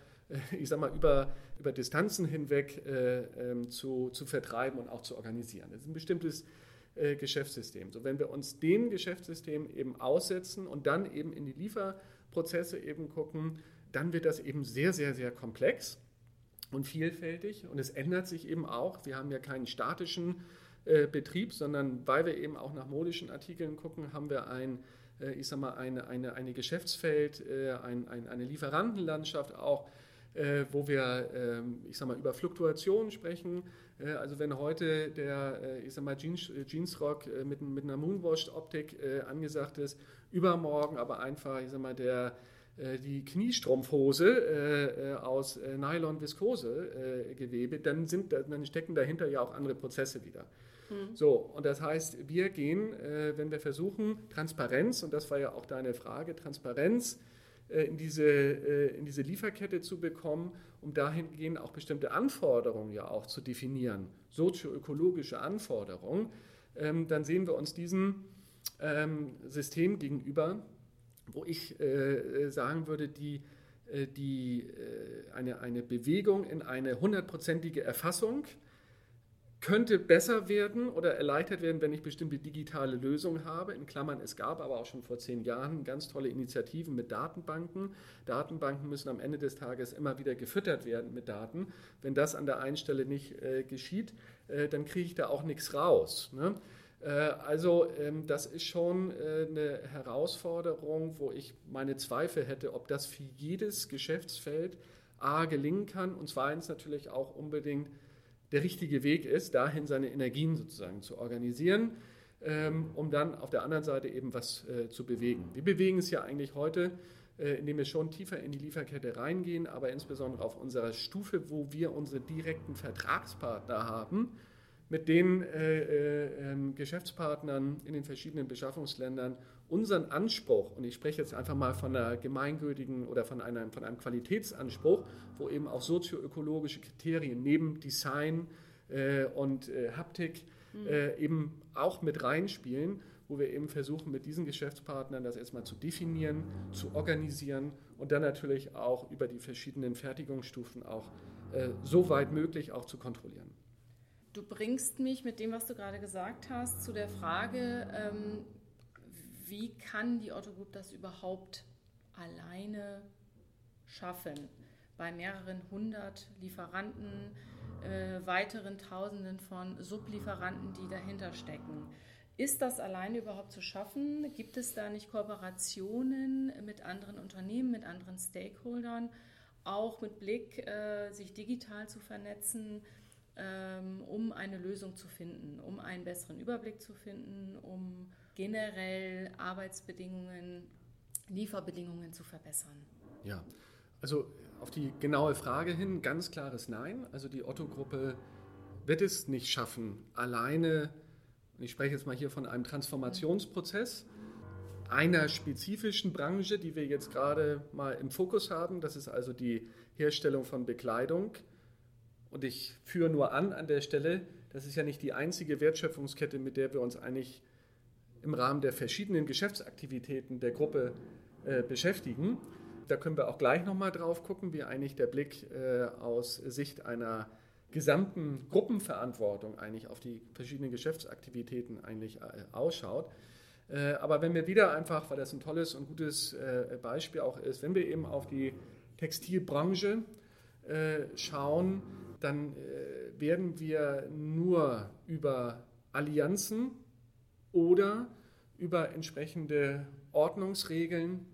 ich sag mal, über, über Distanzen hinweg äh, ähm, zu, zu vertreiben und auch zu organisieren. Das ist ein bestimmtes äh, Geschäftssystem. So, wenn wir uns dem Geschäftssystem eben aussetzen und dann eben in die Lieferprozesse eben gucken, dann wird das eben sehr, sehr, sehr komplex und vielfältig und es ändert sich eben auch. Wir haben ja keinen statischen äh, Betrieb, sondern weil wir eben auch nach modischen Artikeln gucken, haben wir ein äh, ich sag mal, eine, eine, eine Geschäftsfeld, äh, ein, ein, eine Lieferantenlandschaft auch, äh, wo wir, ähm, ich sag mal, über Fluktuationen sprechen. Also wenn heute der, ich sag mal, Jeans, Jeansrock mit, mit einer Moonwashed-Optik angesagt ist, übermorgen aber einfach, ich sag mal, der die Kniestrumpfhose aus Nylon-Viskose-Gewebe, dann, dann stecken dahinter ja auch andere Prozesse wieder. Mhm. So, und das heißt, wir gehen, äh, wenn wir versuchen, Transparenz, und das war ja auch deine Frage, Transparenz äh, in, diese, äh, in diese Lieferkette zu bekommen, um dahingehend auch bestimmte Anforderungen ja auch zu definieren, sozioökologische Anforderungen, ähm, dann sehen wir uns diesem ähm, System gegenüber, wo ich äh, sagen würde, die äh, die, äh, eine, eine Bewegung in eine hundertprozentige Erfassung könnte besser werden oder erleichtert werden, wenn ich bestimmte digitale Lösungen habe. In Klammern, es gab aber auch schon vor zehn Jahren ganz tolle Initiativen mit Datenbanken. Datenbanken müssen am Ende des Tages immer wieder gefüttert werden mit Daten. Wenn das an der einen Stelle nicht äh, geschieht, äh, dann kriege ich da auch nichts raus. Ne? Äh, also ähm, das ist schon äh, eine Herausforderung, wo ich meine Zweifel hätte, ob das für jedes Geschäftsfeld A gelingen kann und zweitens natürlich auch unbedingt der richtige Weg ist, dahin seine Energien sozusagen zu organisieren, ähm, um dann auf der anderen Seite eben was äh, zu bewegen. Wir bewegen es ja eigentlich heute, äh, indem wir schon tiefer in die Lieferkette reingehen, aber insbesondere auf unserer Stufe, wo wir unsere direkten Vertragspartner haben, mit den äh, ähm, Geschäftspartnern in den verschiedenen Beschaffungsländern unseren Anspruch, und ich spreche jetzt einfach mal von einer gemeingültigen oder von einem, von einem Qualitätsanspruch, wo eben auch sozioökologische Kriterien neben Design äh, und äh, Haptik mhm. äh, eben auch mit reinspielen, wo wir eben versuchen, mit diesen Geschäftspartnern das erstmal zu definieren, zu organisieren und dann natürlich auch über die verschiedenen Fertigungsstufen auch äh, so weit möglich auch zu kontrollieren. Du bringst mich mit dem, was du gerade gesagt hast, zu der Frage, ähm, wie kann die Otto Group das überhaupt alleine schaffen? Bei mehreren hundert Lieferanten, äh, weiteren Tausenden von Sublieferanten, die dahinter stecken. Ist das alleine überhaupt zu schaffen? Gibt es da nicht Kooperationen mit anderen Unternehmen, mit anderen Stakeholdern, auch mit Blick, äh, sich digital zu vernetzen, ähm, um eine Lösung zu finden, um einen besseren Überblick zu finden, um generell Arbeitsbedingungen, Lieferbedingungen zu verbessern? Ja, also auf die genaue Frage hin ganz klares Nein. Also die Otto-Gruppe wird es nicht schaffen, alleine, ich spreche jetzt mal hier von einem Transformationsprozess, einer spezifischen Branche, die wir jetzt gerade mal im Fokus haben. Das ist also die Herstellung von Bekleidung. Und ich führe nur an an der Stelle, das ist ja nicht die einzige Wertschöpfungskette, mit der wir uns eigentlich im Rahmen der verschiedenen Geschäftsaktivitäten der Gruppe äh, beschäftigen. Da können wir auch gleich nochmal drauf gucken, wie eigentlich der Blick äh, aus Sicht einer gesamten Gruppenverantwortung eigentlich auf die verschiedenen Geschäftsaktivitäten eigentlich äh, ausschaut. Äh, aber wenn wir wieder einfach, weil das ein tolles und gutes äh, Beispiel auch ist, wenn wir eben auf die Textilbranche schauen, dann werden wir nur über Allianzen oder über entsprechende Ordnungsregeln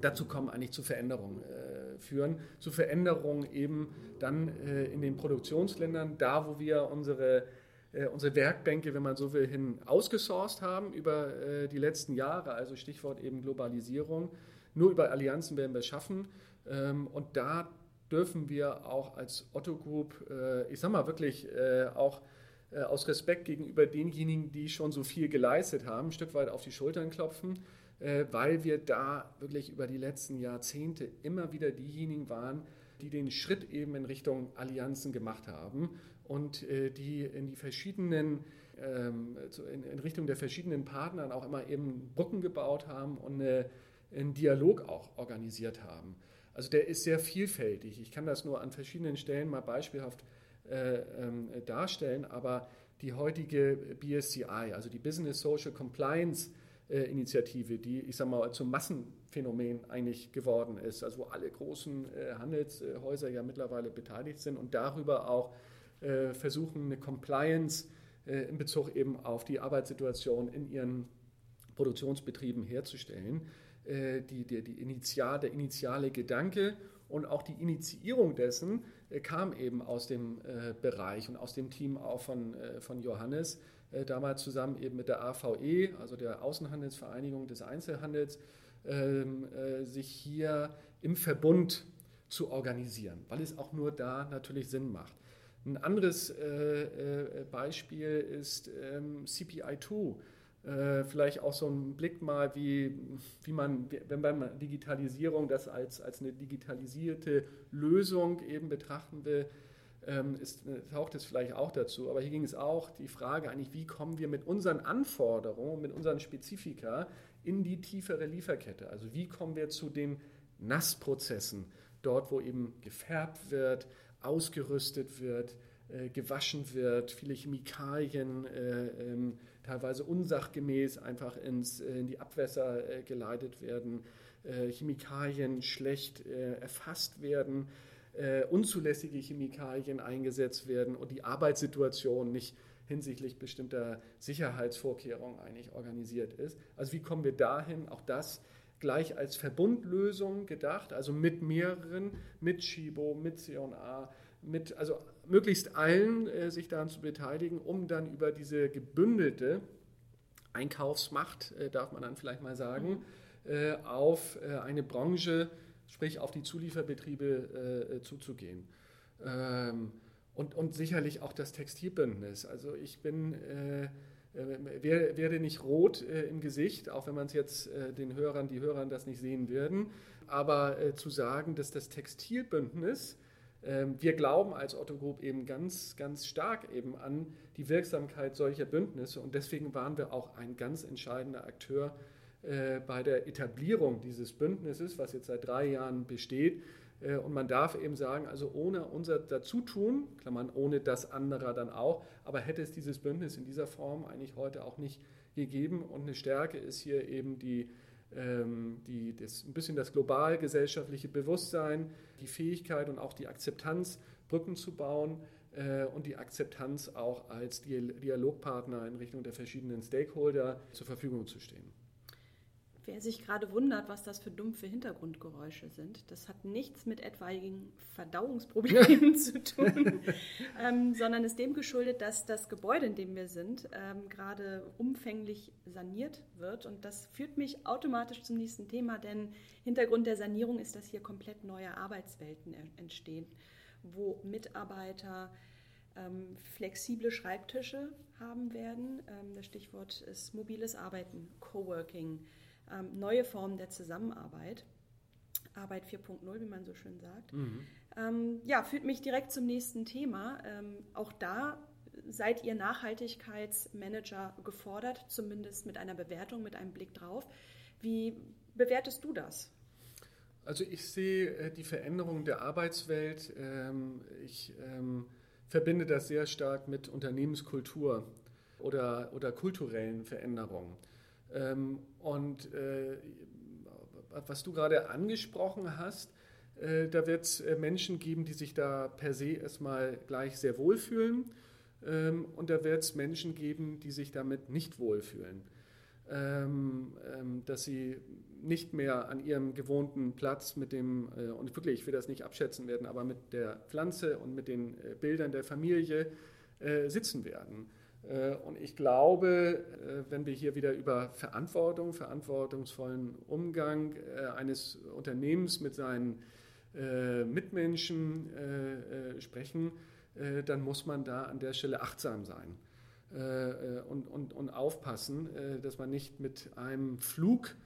dazu kommen, eigentlich zu Veränderungen äh, führen. Zu Veränderungen eben dann äh, in den Produktionsländern, da wo wir unsere, äh, unsere Werkbänke, wenn man so will, hin ausgesourced haben über äh, die letzten Jahre, also Stichwort eben Globalisierung. Nur über Allianzen werden wir es schaffen. Ähm, und da dürfen wir auch als Otto Group, äh, ich sag mal wirklich äh, auch äh, aus Respekt gegenüber denjenigen, die schon so viel geleistet haben, ein Stück weit auf die Schultern klopfen, äh, weil wir da wirklich über die letzten Jahrzehnte immer wieder diejenigen waren, die den Schritt eben in Richtung Allianzen gemacht haben und äh, die in die verschiedenen ähm, in Richtung der verschiedenen Partner auch immer eben Brücken gebaut haben und einen Dialog auch organisiert haben. Also der ist sehr vielfältig. Ich kann das nur an verschiedenen Stellen mal beispielhaft ähm, darstellen, aber die heutige BSCI, also die Business Social Compliance äh, Initiative, die, ich sage mal, zum Massenphänomen eigentlich geworden ist, also wo alle großen äh, Handelshäuser ja mittlerweile beteiligt sind und darüber auch versuchen, eine Compliance in Bezug eben auf die Arbeitssituation in ihren Produktionsbetrieben herzustellen. Äh, die, die, die Initial, der initiale Gedanke und auch die Initiierung dessen äh, kam eben aus dem äh, Bereich und aus dem Team auch von, äh, von Johannes, äh, damals zusammen eben mit der AVE, also der Außenhandelsvereinigung des Einzelhandels, ähm, äh, sich hier im Verbund zu organisieren, weil es auch nur da natürlich Sinn macht. Ein anderes Beispiel ist ähm, CPI2 äh, vielleicht auch so ein Blick mal, wie, wie man, wenn man Digitalisierung das als, als eine digitalisierte Lösung eben betrachten will, ähm, ist, taucht es vielleicht auch dazu. Aber hier ging es auch die Frage eigentlich, wie kommen wir mit unseren Anforderungen, mit unseren Spezifika in die tiefere Lieferkette? Also wie kommen wir zu den Nassprozessen, dort wo eben gefärbt wird, ausgerüstet wird, äh, gewaschen wird, viele Chemikalien äh, ähm, teilweise unsachgemäß einfach ins, äh, in die Abwässer äh, geleitet werden, äh, Chemikalien schlecht erfasst werden, unzulässige Chemikalien eingesetzt werden und die Arbeitssituation nicht hinsichtlich bestimmter Sicherheitsvorkehrungen eigentlich organisiert ist. Also wie kommen wir dahin? Auch das gleich als Verbundlösung gedacht, also mit mehreren, mit Shibo, mit C&A, mit also möglichst allen äh, sich daran zu beteiligen, um dann über diese gebündelte Einkaufsmacht, äh, darf man dann vielleicht mal sagen, äh, auf äh, eine Branche, sprich auf die Zulieferbetriebe äh, zuzugehen. Ähm, und, und sicherlich auch das Textilbündnis. Also ich bin äh, werde nicht rot im Gesicht, auch wenn man es jetzt den Hörern, die Hörern das nicht sehen werden, aber zu sagen, dass das Textilbündnis wir glauben als Otto Group eben ganz, ganz stark eben an die Wirksamkeit solcher Bündnisse und deswegen waren wir auch ein ganz entscheidender Akteur äh, bei der Etablierung dieses Bündnisses, was jetzt seit drei Jahren besteht. Äh, und man darf eben sagen, also ohne unser Dazutun, Klammern ohne das anderer dann auch, aber hätte es dieses Bündnis in dieser Form eigentlich heute auch nicht gegeben. Und eine Stärke ist hier eben die ähm, die, das, ein bisschen das global gesellschaftliche Bewusstsein, die Fähigkeit und auch die Akzeptanz, Brücken zu bauen äh, und die Akzeptanz auch als Dialogpartner in Richtung der verschiedenen Stakeholder zur Verfügung zu stehen. Wer sich gerade wundert, was das für dumpfe Hintergrundgeräusche sind, das hat nichts mit etwaigen Verdauungsproblemen zu tun, ähm, sondern ist dem geschuldet, dass das Gebäude, in dem wir sind, ähm, gerade umfänglich saniert wird. Und das führt mich automatisch zum nächsten Thema, denn Hintergrund der Sanierung ist, dass hier komplett neue Arbeitswelten entstehen, wo Mitarbeiter ähm, flexible Schreibtische haben werden. Ähm, das Stichwort ist mobiles Arbeiten, Coworking ähm, neue Formen der Zusammenarbeit. Arbeit 4.0, wie man so schön sagt. Mhm. Ähm, ja, führt mich direkt zum nächsten Thema. Ähm, auch da seid ihr Nachhaltigkeitsmanager gefordert, zumindest mit einer Bewertung, mit einem Blick drauf. Wie bewertest du das? Also ich sehe äh, die Veränderung der Arbeitswelt, ähm, ich ähm, verbinde das sehr stark mit Unternehmenskultur oder, oder kulturellen Veränderungen. Ähm, und äh, was du gerade angesprochen hast, äh, da wird es äh, Menschen geben, die sich da per se erstmal gleich sehr wohlfühlen. Ähm, und da wird es Menschen geben, die sich damit nicht wohlfühlen. Ähm, dass sie nicht mehr an ihrem gewohnten Platz mit dem, und wirklich, ich will das nicht abschätzen werden, aber mit der Pflanze und mit den Bildern der Familie sitzen werden. Äh, und ich glaube, äh, wenn wir hier wieder über Verantwortung, verantwortungsvollen Umgang äh, eines Unternehmens mit seinen Mitmenschen sprechen, dann muss man da an der Stelle achtsam sein und, und, und aufpassen, dass man nicht mit einem Flug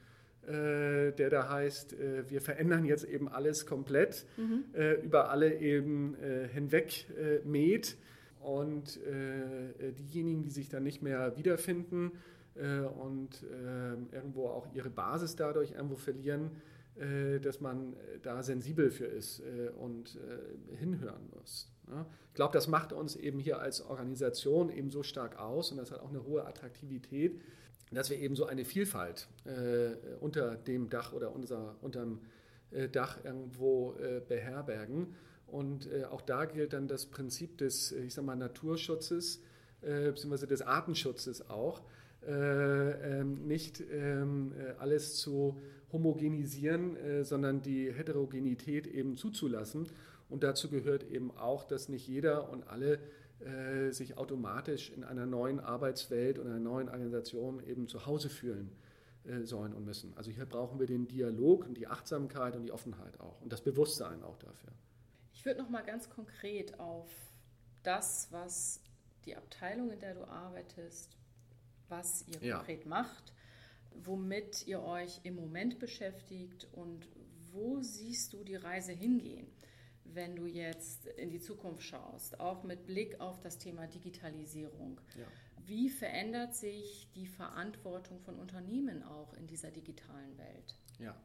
der da heißt, wir verändern jetzt eben alles komplett, mhm. über alle eben hinweg mäht und äh, diejenigen, die sich dann nicht mehr wiederfinden äh, und äh, irgendwo auch ihre Basis dadurch irgendwo verlieren, äh, dass man da sensibel für ist äh, und äh, hinhören muss. Ne? Ich glaube, das macht uns eben hier als Organisation eben so stark aus und das hat auch eine hohe Attraktivität, dass wir eben so eine Vielfalt unter dem Dach oder unser, unterm Dach irgendwo beherbergen. Und äh, auch da gilt dann das Prinzip des, äh, ich sag mal, Naturschutzes, äh, beziehungsweise des Artenschutzes auch, äh, ähm, nicht ähm, äh, alles zu homogenisieren, äh, sondern die Heterogenität eben zuzulassen. Und dazu gehört eben auch, dass nicht jeder und alle äh, sich automatisch in einer neuen Arbeitswelt und einer neuen Organisation eben zu Hause fühlen sollen und müssen. Also hier brauchen wir den Dialog und die Achtsamkeit und die Offenheit auch und das Bewusstsein auch dafür. Ich würde noch mal ganz konkret auf das, was die Abteilung, in der du arbeitest, was ihr ja. konkret macht, womit ihr euch im Moment beschäftigt und wo siehst du die Reise hingehen, wenn du jetzt in die Zukunft schaust, auch mit Blick auf das Thema Digitalisierung. Ja. Wie verändert sich die Verantwortung von Unternehmen auch in dieser digitalen Welt? Ja.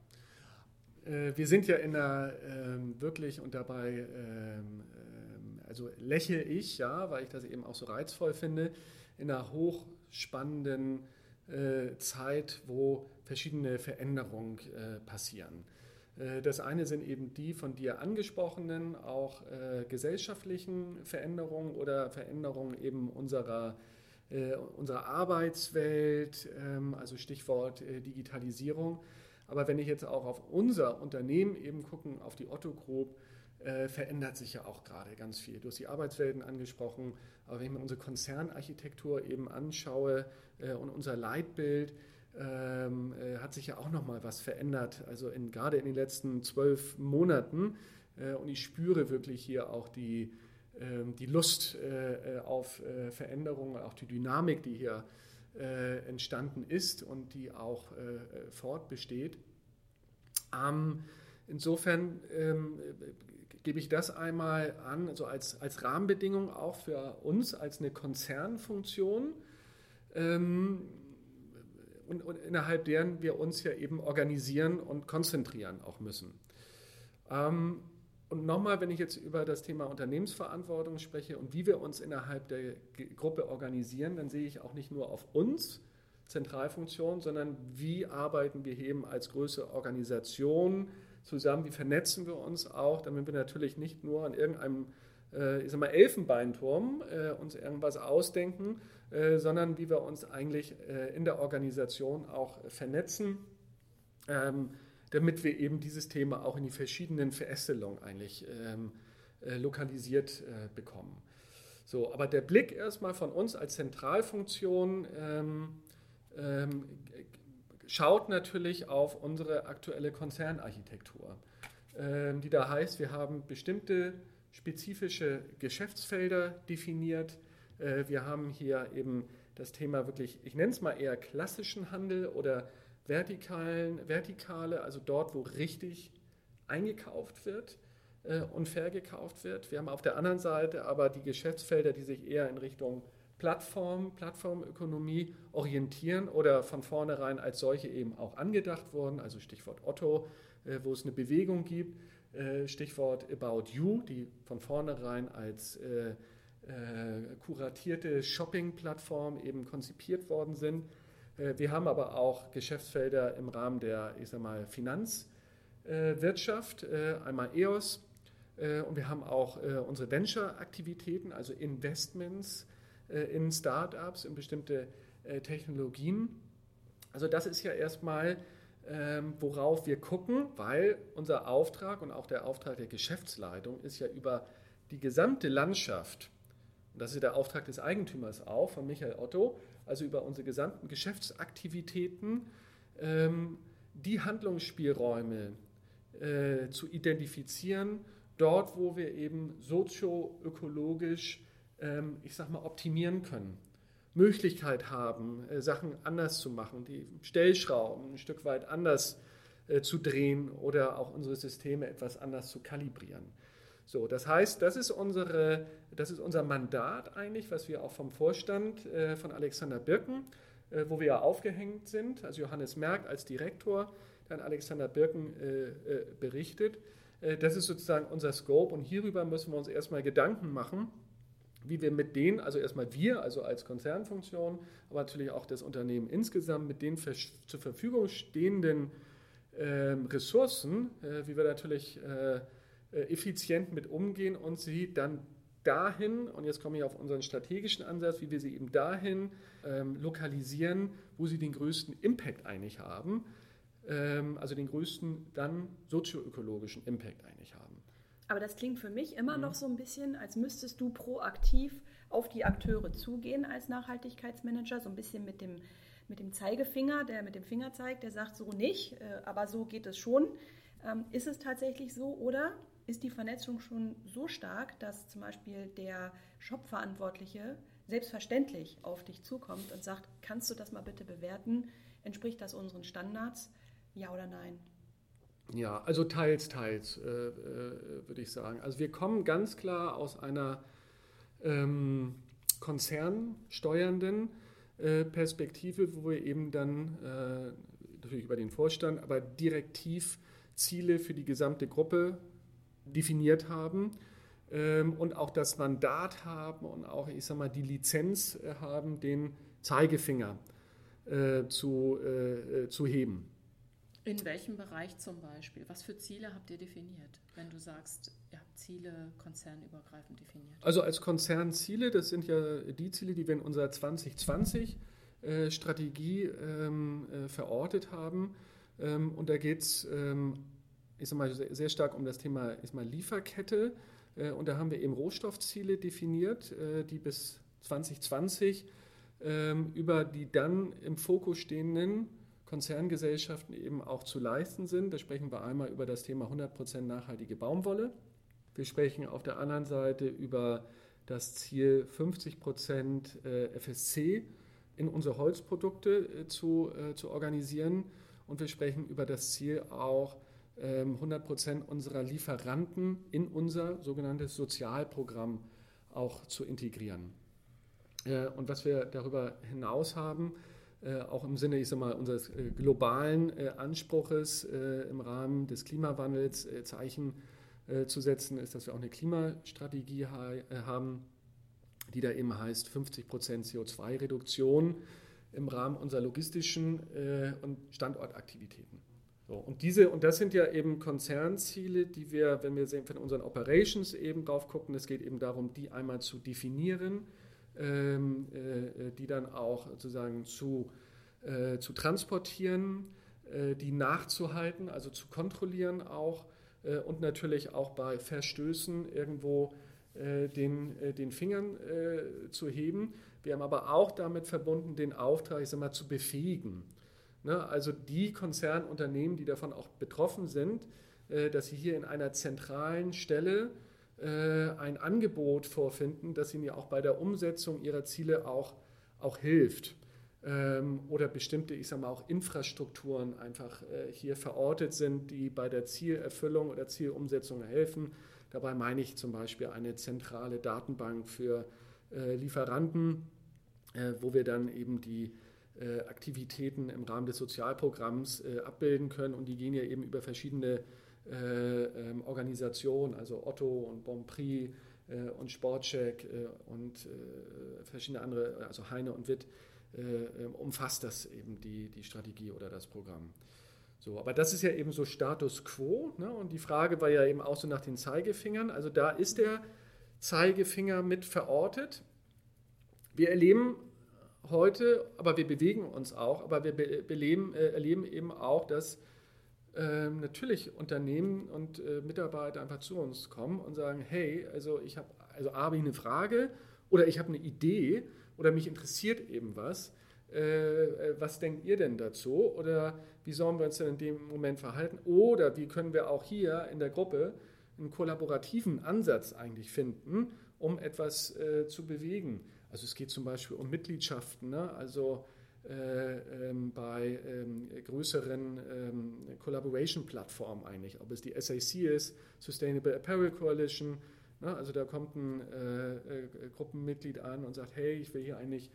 Äh, wir sind ja in einer ähm, wirklich und dabei, ähm, ähm, also lächle ich, ja, weil ich das eben auch so reizvoll finde, in einer hochspannenden äh, Zeit, wo verschiedene Veränderungen äh, passieren. Äh, das eine sind eben die von dir angesprochenen, auch äh, gesellschaftlichen Veränderungen oder Veränderungen eben unserer, unserer Arbeitswelt, ähm, also Stichwort Digitalisierung. Aber wenn ich jetzt auch auf unser Unternehmen eben gucken, auf die Otto Group, äh, verändert sich ja auch gerade ganz viel. Du hast die Arbeitswelten angesprochen, aber wenn ich mir unsere Konzernarchitektur eben anschaue äh, und unser Leitbild, ähm, äh, hat sich ja auch nochmal was verändert, also in, gerade in den letzten zwölf Monaten. Äh, und ich spüre wirklich hier auch die, ähm, die Lust äh, auf äh, Veränderung, auch die Dynamik, die hier äh, entstanden ist und die auch äh, fortbesteht. Ähm, insofern ähm, gebe ich das einmal an, also als, als Rahmenbedingung auch für uns als eine Konzernfunktion. Ähm, und, und, innerhalb deren wir uns ja eben organisieren und konzentrieren auch müssen. Ähm, und nochmal, wenn ich jetzt über das Thema Unternehmensverantwortung spreche und wie wir uns innerhalb der Gruppe organisieren, dann sehe ich auch nicht nur auf uns, Zentralfunktion, sondern wie arbeiten wir eben als größere Organisation zusammen, wie vernetzen wir uns auch, damit wir natürlich nicht nur an irgendeinem äh, ich sag mal, Elfenbeinturm äh, uns irgendwas ausdenken, äh, sondern wie wir uns eigentlich äh, in der Organisation auch vernetzen. Ähm, damit wir eben dieses Thema auch in die verschiedenen Verästelungen eigentlich ähm, äh, lokalisiert äh, bekommen. So, aber der Blick erstmal von uns als Zentralfunktion ähm, ähm, schaut natürlich auf unsere aktuelle Konzernarchitektur, ähm, die da heißt, wir haben bestimmte spezifische Geschäftsfelder definiert. Äh, wir haben hier eben das Thema wirklich, ich nenne es mal eher klassischen Handel oder vertikalen, vertikale, also dort, wo richtig eingekauft wird äh, und verkauft wird. Wir haben auf der anderen Seite aber die Geschäftsfelder, die sich eher in Richtung Plattform, Plattformökonomie orientieren oder von vornherein als solche eben auch angedacht wurden, also Stichwort Otto, äh, wo es eine Bewegung gibt, äh, Stichwort About You, die von vornherein als äh, äh, kuratierte Shopping-Plattform eben konzipiert worden sind wir haben aber auch Geschäftsfelder im Rahmen der, ich sag mal, Finanzwirtschaft, äh, einmal EOS, äh, und wir haben auch unsere Venture-Aktivitäten, also Investments in Startups, in bestimmte Technologien. Also das ist ja erstmal, ähm, worauf wir gucken, weil unser Auftrag und auch der Auftrag der Geschäftsleitung ist ja über die gesamte Landschaft, und das ist der Auftrag des Eigentümers auch, von Michael Otto, also über unsere gesamten Geschäftsaktivitäten, ähm, die Handlungsspielräume äh, zu identifizieren, dort, wo wir eben sozioökologisch, ähm, ich sag mal, optimieren können. Möglichkeit haben, äh, Sachen anders zu machen, die Stellschrauben ein Stück weit anders äh, zu drehen oder auch unsere Systeme etwas anders zu kalibrieren. So, das heißt, das ist, unsere, das ist unser Mandat eigentlich, was wir auch vom Vorstand äh, von Alexander Birken, äh, wo wir ja aufgehängt sind, also Johannes Merck als Direktor, dann Alexander Birken äh, äh berichtet. Äh, das ist sozusagen unser Scope und hierüber müssen wir uns erstmal Gedanken machen, wie wir mit denen, also erstmal wir, also als Konzernfunktion, aber natürlich auch das Unternehmen insgesamt, mit den zur Verfügung stehenden ähm, Ressourcen, äh, wie wir natürlich effizient mit umgehen und sie dann dahin, und jetzt komme ich auf unseren strategischen Ansatz, wie wir sie eben dahin ähm, lokalisieren, wo sie den größten Impact eigentlich haben, ähm, also den größten dann sozioökologischen Impact eigentlich haben. Aber das klingt für mich immer mhm. noch so ein bisschen, als müsstest du proaktiv auf die Akteure zugehen als Nachhaltigkeitsmanager, so ein bisschen mit dem, mit dem Zeigefinger, der mit dem Finger zeigt, der sagt so nicht, äh, aber so geht es schon. Ähm, ist es tatsächlich so oder ist die Vernetzung schon so stark, dass zum Beispiel der Shop-Verantwortliche selbstverständlich auf dich zukommt und sagt, kannst du das mal bitte bewerten? Entspricht das unseren Standards? Ja oder nein? Ja, also teils, teils, äh, äh, würde ich sagen. Also wir kommen ganz klar aus einer ähm, konzernsteuernden äh, Perspektive, wo wir eben dann äh, natürlich über den Vorstand, aber direktiv Ziele für die gesamte Gruppe definiert haben ähm, und auch das Mandat haben und auch, ich sag mal, die Lizenz äh, haben, den Zeigefinger äh, zu, äh, zu heben. In welchem Bereich zum Beispiel? Was für Ziele habt ihr definiert, wenn du sagst, ihr habt Ziele konzernübergreifend definiert? Also als Konzernziele, das sind ja die Ziele, die wir in unserer 2020-Strategie ähm, äh, verortet haben. Ähm, und da geht es, ich sag mal, sehr stark um das Thema ich mal, Lieferkette. Äh, und da haben wir eben Rohstoffziele definiert, äh, die bis 2020 ähm, über die dann im Fokus stehenden Konzerngesellschaften eben auch zu leisten sind. Da sprechen wir einmal über das Thema 100% nachhaltige Baumwolle. Wir sprechen auf der anderen Seite über das Ziel 50% äh, FSC in unsere Holzprodukte äh, zu, äh, zu organisieren. Und wir sprechen über das Ziel auch 100% ähm, unserer Lieferanten in unser sogenanntes Sozialprogramm auch zu integrieren. Und was wir darüber hinaus haben, äh, auch im Sinne, ich sag mal, unseres äh, globalen äh, Anspruches im Rahmen des Klimawandels Zeichen zu setzen, ist, dass wir auch eine Klimastrategie haben, die da eben heißt 50 Prozent CO2-Reduktion im Rahmen unserer logistischen und Standortaktivitäten. So, und diese, und das sind ja eben Konzernziele, die wir, wenn wir von unseren Operations eben drauf gucken, es geht eben darum, die einmal zu definieren, ähm, äh, die dann auch sozusagen zu, äh, zu transportieren, äh, die nachzuhalten, also zu kontrollieren auch und natürlich auch bei Verstößen irgendwo den, den Fingern zu heben. Wir haben aber auch damit verbunden, den Auftrag, ich sag mal, zu befähigen. Ne? Also die Konzernunternehmen, die davon auch betroffen sind, dass sie hier in einer zentralen Stelle äh, ein Angebot vorfinden, das ihnen ja auch bei der Umsetzung ihrer Ziele auch, auch hilft. Ähm, oder bestimmte, ich sage mal, auch Infrastrukturen einfach äh, hier verortet sind, die bei der Zielerfüllung oder Zielumsetzung helfen. Dabei meine ich zum Beispiel eine zentrale Datenbank für äh, Lieferanten, wo wir dann eben die Aktivitäten im Rahmen des Sozialprogramms abbilden können. Und die gehen ja eben über verschiedene äh, ähm, Organisationen, also Otto und Bonprix äh, und Sportcheck äh, und verschiedene andere, also Heine und Witt, ähm, umfasst das eben die, die Strategie oder das Programm. So, aber das ist ja eben so Status quo. Ne? Und die Frage war ja eben auch so nach den Zeigefingern. Also da ist der Zeigefinger mit verortet. Wir erleben heute, aber wir bewegen uns auch, aber wir beleben, äh, erleben eben auch, dass ähm, natürlich Unternehmen und äh, Mitarbeiter einfach zu uns kommen und sagen, hey, also ich habe, also habe ich eine Frage oder ich habe eine Idee oder mich interessiert eben was. Äh, äh, was denkt ihr denn dazu? Oder wie sollen wir uns denn in dem Moment verhalten? Oder wie können wir auch hier in der Gruppe einen kollaborativen Ansatz eigentlich finden, um etwas äh, zu bewegen? Also es geht zum Beispiel um Mitgliedschaften, ne? also äh, ähm, bei ähm, größeren ähm, Collaboration-Plattformen eigentlich, ob es die SAC ist, Sustainable Apparel Coalition, ne? also da kommt ein äh, äh, Gruppenmitglied an und sagt, hey, ich will hier eigentlich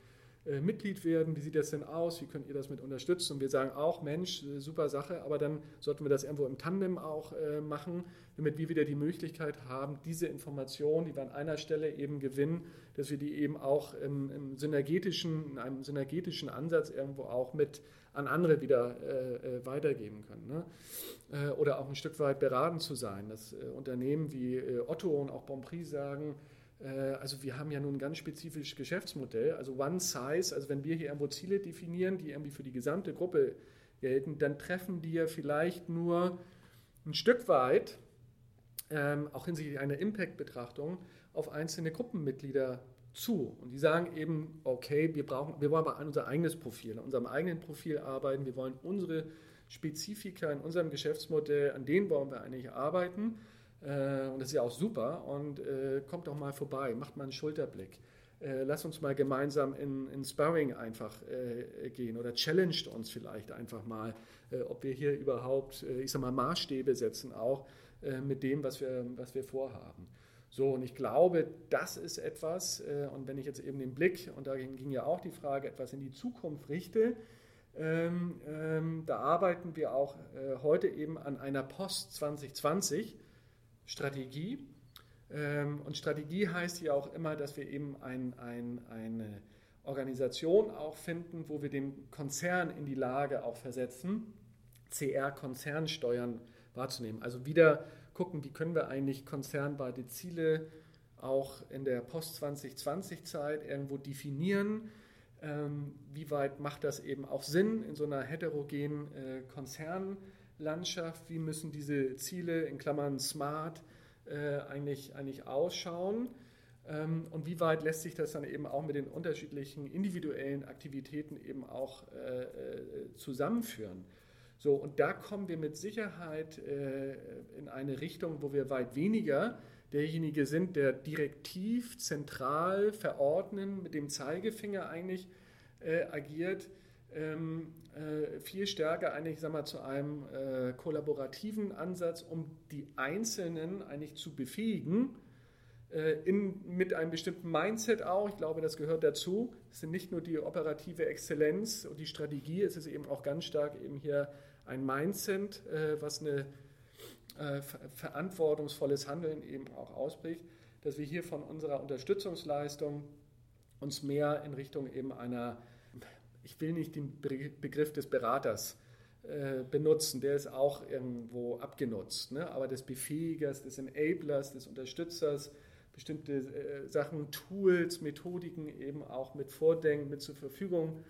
äh, Mitglied werden, wie sieht das denn aus, wie könnt ihr das mit unterstützen? Und wir sagen auch, Mensch, äh, super Sache, aber dann sollten wir das irgendwo im Tandem auch äh, machen, damit wir wieder die Möglichkeit haben, diese Informationen, die wir an einer Stelle eben gewinnen, dass wir die eben auch im, im synergetischen, in einem synergetischen Ansatz irgendwo auch mit an andere wieder äh, weitergeben können. Ne? Oder auch ein Stück weit beraten zu sein, dass äh, Unternehmen wie Otto und auch Bonprix sagen, also wir haben ja nun ein ganz spezifisches Geschäftsmodell, also One Size, also wenn wir hier irgendwo Ziele definieren, die irgendwie für die gesamte Gruppe gelten, dann treffen die ja vielleicht nur ein Stück weit, ähm, auch hinsichtlich einer Impact-Betrachtung, auf einzelne Gruppenmitglieder zu. Und die sagen eben, okay, wir, brauchen, wir wollen aber an unser eigenes Profil, an unserem eigenen Profil arbeiten, wir wollen unsere Spezifika in unserem Geschäftsmodell, an denen wollen wir eigentlich arbeiten. Äh, und das ist ja auch super. Und äh, kommt doch mal vorbei, macht mal einen Schulterblick. Äh, lass uns mal gemeinsam in, in Sparring einfach äh, gehen oder challenged uns vielleicht einfach mal, äh, ob wir hier überhaupt, äh, ich sag mal, Maßstäbe setzen, auch mit dem, was wir, was wir vorhaben. So, und ich glaube, das ist etwas, und wenn ich jetzt eben den Blick, und da ging ja auch die Frage, etwas in die Zukunft richte, ähm, ähm, da arbeiten wir auch heute eben an einer Post 2020 Strategie. Ähm, und Strategie heißt ja auch immer, dass wir eben ein, ein, eine Organisation auch finden, wo wir den Konzern in die Lage auch versetzen, CR-Konzernsteuern wahrzunehmen. Also wieder gucken, wie können wir eigentlich konzernweite Ziele auch in der Post-2020-Zeit irgendwo definieren. Ähm, wie weit macht das eben auch Sinn in so einer heterogenen äh, Konzernlandschaft? Wie müssen diese Ziele in Klammern smart äh, eigentlich, eigentlich ausschauen? Ähm, und wie weit lässt sich das dann eben auch mit den unterschiedlichen individuellen Aktivitäten eben auch äh, äh zusammenführen? So, und da kommen wir mit Sicherheit äh, in eine Richtung, wo wir weit weniger derjenige sind, der direktiv, zentral verordnen, mit dem Zeigefinger eigentlich äh, agiert, ähm, äh, viel stärker eigentlich sag mal, zu einem äh, kollaborativen Ansatz, um die Einzelnen eigentlich zu befähigen, äh, in, mit einem bestimmten Mindset auch. Ich glaube, das gehört dazu. Es sind nicht nur die operative Exzellenz und die Strategie, es ist eben auch ganz stark eben hier ein Mindset, äh, was eine äh, verantwortungsvolles Handeln eben auch ausprägt, dass wir hier von unserer Unterstützungsleistung uns mehr in Richtung eben einer ich will nicht den Begriff des Beraters äh, benutzen, der ist auch irgendwo abgenutzt, ne? aber des Befähigers, des Enablers, des Unterstützers, bestimmte äh, Sachen, Tools, Methodiken eben auch mit Vordenken, mit zur Verfügung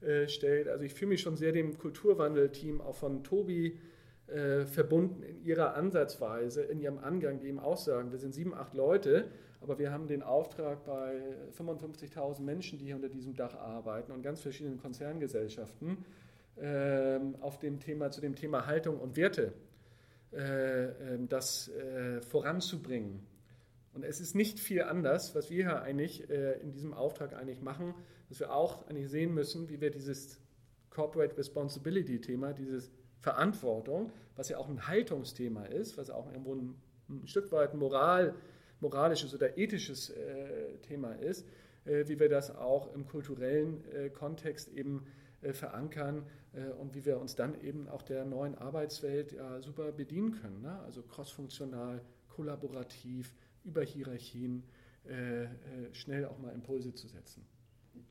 äh, stellt. Also ich fühle mich schon sehr dem Kulturwandelteam auch von Tobi äh, verbunden in ihrer Ansatzweise, in ihrem Angang, die eben auch sagen, wir sind sieben, acht Leute, aber wir haben den Auftrag bei 55.000 Menschen, die hier unter diesem Dach arbeiten und ganz verschiedenen Konzerngesellschaften äh, auf dem Thema, zu dem Thema Haltung und Werte, äh, ähm, das äh, voranzubringen. Und es ist nicht viel anders, was wir hier eigentlich äh, in diesem Auftrag eigentlich machen, dass wir auch eigentlich sehen müssen, wie wir dieses Corporate Responsibility Thema, dieses Verantwortung, was ja auch ein Haltungsthema ist, was auch irgendwo ein, ein Stück weit Moral moralisches oder ethisches äh, Thema ist, äh, wie wir das auch im kulturellen äh, Kontext eben verankern und wie wir uns dann eben auch der neuen Arbeitswelt ja, super bedienen können. Ne? Also crossfunktional, kollaborativ, über Hierarchien, schnell auch mal Impulse zu setzen.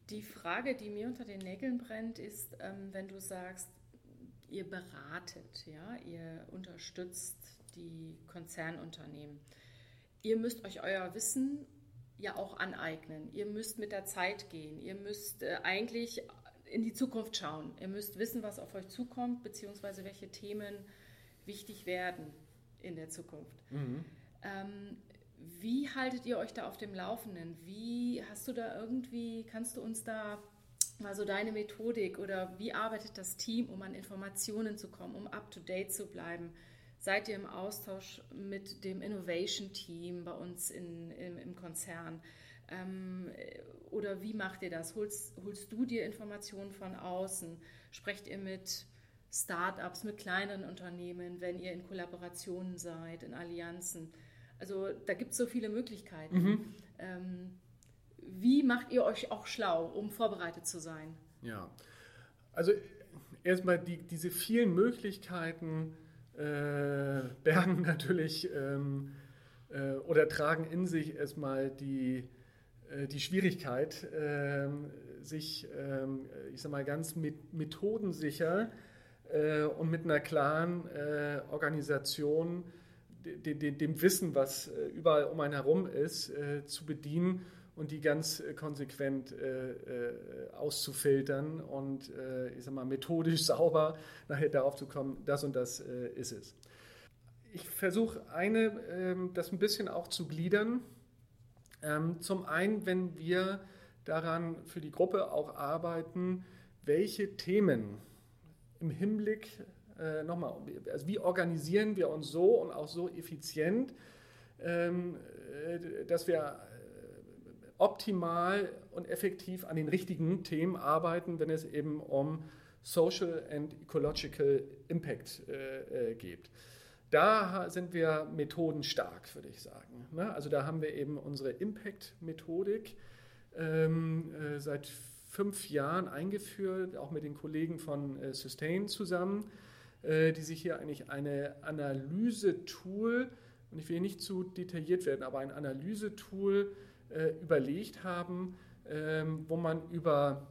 Die Frage, die mir unter den Nägeln brennt, ist, ähm, wenn du sagst, ihr beratet, ja, ihr unterstützt die Konzernunternehmen ihr müsst euch euer Wissen ja auch aneignen. Ihr müsst mit der Zeit gehen. Ihr müsst äh, eigentlich in die Zukunft schauen. Ihr müsst wissen, was auf euch zukommt, beziehungsweise welche Themen wichtig werden in der Zukunft. Mhm. Ähm, wie haltet ihr euch da auf dem Laufenden? Wie hast du da irgendwie, kannst du uns da mal so deine Methodik oder wie arbeitet das Team, um an Informationen zu kommen, um up to date zu bleiben? Seid ihr im Austausch mit dem Innovation Team bei uns in, im, im Konzern? Ähm, oder wie macht ihr das? Holst, holst du dir Informationen von außen? Sprecht ihr mit Startups, mit kleinen Unternehmen, wenn ihr in Kollaborationen seid, in Allianzen? Also da gibt es so viele Möglichkeiten. Mhm. Ähm, wie macht ihr euch auch schlau, um vorbereitet zu sein? Ja, also erstmal die, diese vielen Möglichkeiten, äh, bergen natürlich ähm, äh, oder tragen in sich erstmal die, äh, die Schwierigkeit, ähm, sich, ähm, ich sag mal, ganz mit, methodensicher äh, und mit einer klaren äh, Organisation dem Wissen, was überall um einen herum ist, zu bedienen und die ganz konsequent auszufiltern und ich sag mal methodisch sauber nachher darauf zu kommen, das und das ist es. Ich versuche eine, ähm, das ein bisschen auch zu gliedern. Ähm, zum einen, wenn wir daran für die Gruppe auch arbeiten, welche Themen im Hinblick, äh, nochmal, also wie organisieren wir uns so und auch so effizient, ähm, äh, dass wir äh, optimal und effektiv an den richtigen Themen arbeiten, wenn es eben um Social and Ecological Impact äh, äh geht. Da sind wir methodenstark, würde ich sagen. Ne? Also da haben wir eben unsere Impact-Methodik ähm, äh, seit fünf Jahren eingeführt, auch mit den Kollegen von äh, Sustain zusammen, äh, die sich hier eigentlich eine Analysetool, und ich will nicht zu detailliert werden, aber ein Analysetool überlegt haben, ähm, wo man über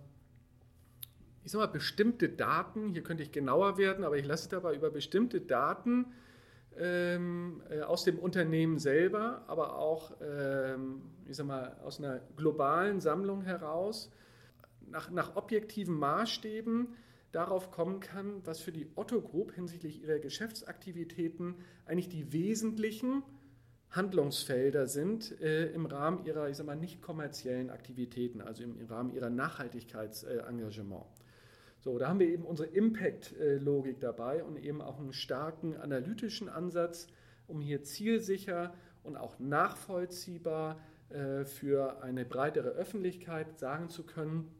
ich sag mal, bestimmte Daten, hier könnte ich genauer werden, aber ich lasse es dabei über bestimmte Daten ähm, äh, aus dem Unternehmen selber, aber auch ähm, ich sag mal, aus einer globalen Sammlung heraus nach, nach objektiven Maßstäben darauf kommen kann, was für die Otto Group hinsichtlich ihrer Geschäftsaktivitäten eigentlich die wesentlichen Handlungsfelder sind äh, im Rahmen ihrer, ich sag mal, nicht kommerziellen Aktivitäten, also im, im Rahmen ihrer Nachhaltigkeitsengagement. Äh, so, da haben wir eben unsere Impact-Logik dabei und eben auch einen starken analytischen Ansatz, um hier zielsicher und auch nachvollziehbar äh, für eine breitere Öffentlichkeit sagen zu können,